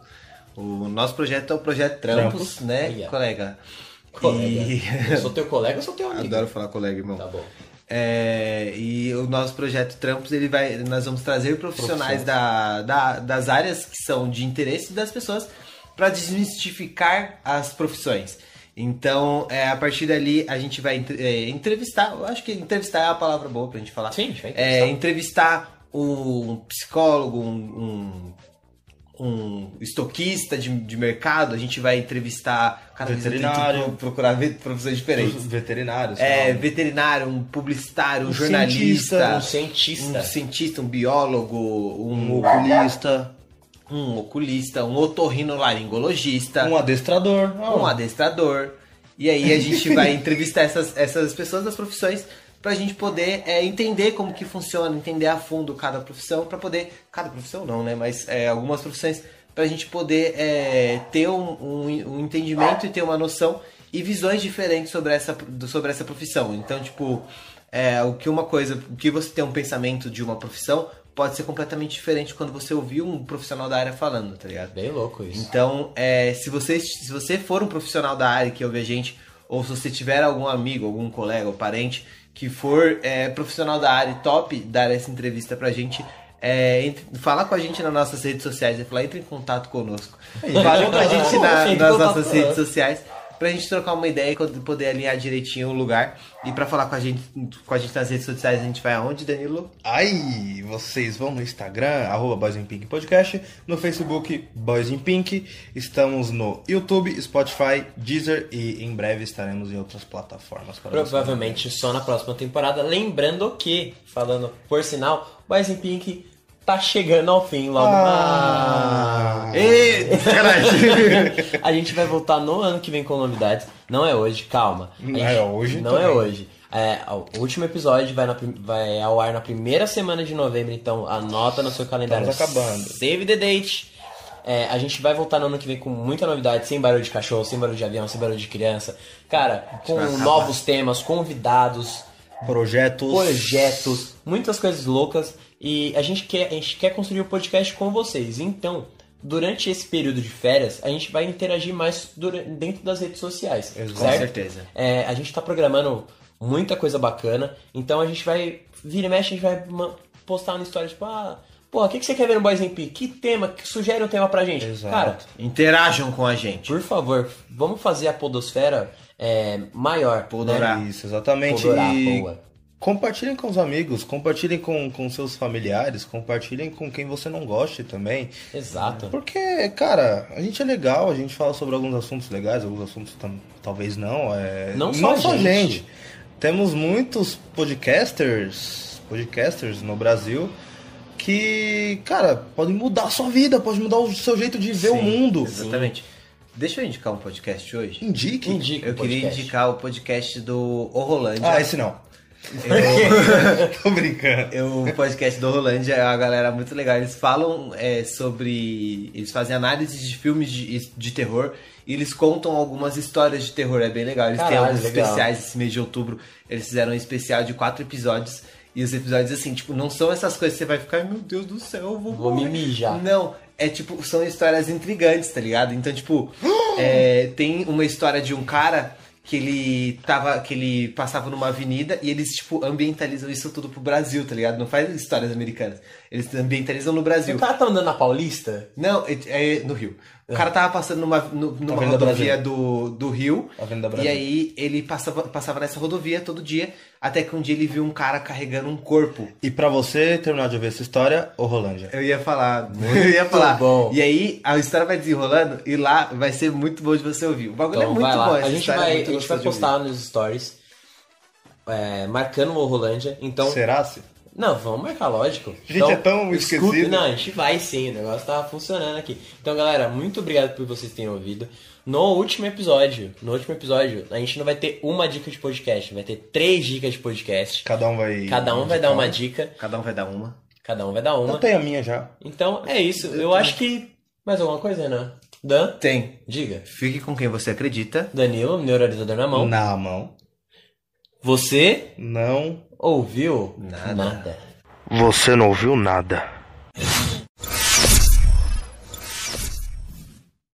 O nosso projeto é o projeto Trampos, Trampos. né, Yeah. colega? Colega. E... Eu sou teu colega ou sou teu amigo? Adoro falar colega, irmão. Tá bom. É, e o nosso projeto Trampos, ele vai, nós vamos trazer profissionais da, da- das áreas que são de interesse das pessoas para desmistificar as profissões. Então, é, a partir dali, a gente vai é, entrevistar, eu acho que entrevistar é a palavra boa pra gente falar. Sim, a gente vai É, entrevistar um psicólogo, um, um, um estoquista de, de mercado, a gente vai entrevistar cada vez Veterinário. pro- procurar profissões diferentes. Os veterinários. É, tal. veterinário, um publicitário, um, Um jornalista, Um cientista. um cientista, um biólogo, um um, oculista, um oculista, um otorrinolaringologista, um adestrador. Um adestrador. E aí a gente vai entrevistar essas, essas pessoas das profissões pra gente poder é, entender como que funciona, entender a fundo cada profissão, pra poder. Cada profissão não, né? Mas é, algumas profissões pra gente poder é, ter um, um, um entendimento e ter uma noção e visões diferentes sobre essa, sobre essa profissão. Então, tipo, é, o que uma coisa, o que você tem um pensamento de uma profissão pode ser completamente diferente quando você ouvir um profissional da área falando, tá ligado? Bem louco isso. Então, é, se, você, se você for um profissional da área que ouve a gente, ou se você tiver algum amigo, algum colega ou parente que for é, profissional da área top dar essa entrevista pra gente, é, entre, fala com a gente nas nossas redes sociais, falar, entre em contato conosco. Fala com a gente na- nas nossas redes sociais pra gente trocar uma ideia e poder alinhar direitinho o lugar. E pra falar com a gente, com a gente nas redes sociais, a gente vai aonde, Danilo? Aí, vocês vão no Instagram, arroba Boys in Pink Podcast, no Facebook Boys in Pink, estamos no YouTube, Spotify, Deezer e em breve estaremos em outras plataformas. Provavelmente só na próxima temporada. Lembrando que, falando por sinal, Boys in Pink tá chegando ao fim logo. Ah. Ê, caralho! A gente vai voltar no ano que vem com novidades. Não é hoje, calma. A Não gente- é hoje Não é também. hoje. É, o último episódio vai, na vai ao ar na primeira semana de novembro, então anota no seu calendário. Estamos acabando. Save the date. É, a gente vai voltar no ano que vem com muita novidade, sem barulho de cachorro, sem barulho de avião, sem barulho de criança. Cara, com novos temas, convidados. Projetos. projetos, muitas coisas loucas e a gente quer, a gente quer construir o podcast com vocês. Então, durante esse período de férias, a gente vai interagir mais dura- dentro das redes sociais. Com certo? certeza. É, a gente tá programando muita coisa bacana, então a gente vai, vira e mexe, a gente vai postar no story, tipo, ah, porra, o que, que você quer ver no Boys MP? Que tema? Que sugere um tema pra gente? Exato. Cara, Interajam com a gente. por favor, vamos fazer a podosfera é, maior. Podorar. Né? Isso, exatamente. Podorar, e boa. Compartilhem com os amigos, compartilhem com, com seus familiares, compartilhem com quem você não goste também. Exato. Porque, cara, a gente é legal, a gente fala sobre alguns assuntos legais, alguns assuntos tam- talvez não. É... Não só a gente. Temos muitos podcasters, podcasters no Brasil que, cara, podem mudar a sua vida, pode mudar o seu jeito de ver o Sim, mundo. Exatamente. Deixa eu indicar um podcast hoje. Indique. Indica Eu o queria indicar o podcast do O Rolândia. Ah, esse não. Tô brincando. Eu- o podcast do Rolândia é uma galera muito legal. Eles falam é, sobre. Eles fazem análise de filmes de, de terror e eles contam algumas histórias de terror. É bem legal. Eles têm Caralho, alguns legal. especiais esse mês de outubro. Eles fizeram um especial de quatro episódios. E os episódios, assim, tipo, não são essas coisas que você vai ficar, meu Deus do céu, eu vou, Vou me morrer." mijar. Não, é tipo, são histórias intrigantes, tá ligado? Então, tipo, é, tem uma história de um cara que ele tava. que ele passava numa avenida e eles, tipo, ambientalizam isso tudo pro Brasil, tá ligado? Não faz histórias americanas. Eles ambientalizam no Brasil. O cara tá andando na Paulista? Não, é, é no Rio. O cara tava passando numa, nu- numa Avenida rodovia do, do Rio. Avenida E Brasil. aí ele passava, passava nessa rodovia todo dia, até que um dia ele viu um cara carregando um corpo. E pra você terminar de ouvir essa história, ô Rolândia. Eu ia falar, eu ia falar. bom. E aí a história vai desenrolando e lá vai ser muito bom de você ouvir. O bagulho é Então muito vai lá. bom. A essa gente história é vai, a muito gente vai postar nos stories. é, marcando o Rolândia. Então. Será-se? Não, vamos marcar, lógico. Gente, é tão esquecido. Não, a gente vai sim, o negócio tá funcionando aqui. Então, galera, muito obrigado por vocês terem ouvido. No último episódio, no último episódio, a gente não vai ter uma dica de podcast, vai ter três dicas de podcast. Cada um vai. Cada um vai dar uma dica. Cada um vai dar uma. cada um vai dar Eu uma. tenho a minha já. Então, é isso. Eu acho que. Mais alguma coisa, né? Dan? Tem. Diga. Fique com quem você acredita. Danilo, neuralizador na mão. Na mão. Você Não. Ouviu? Nada. nada. Você não ouviu nada.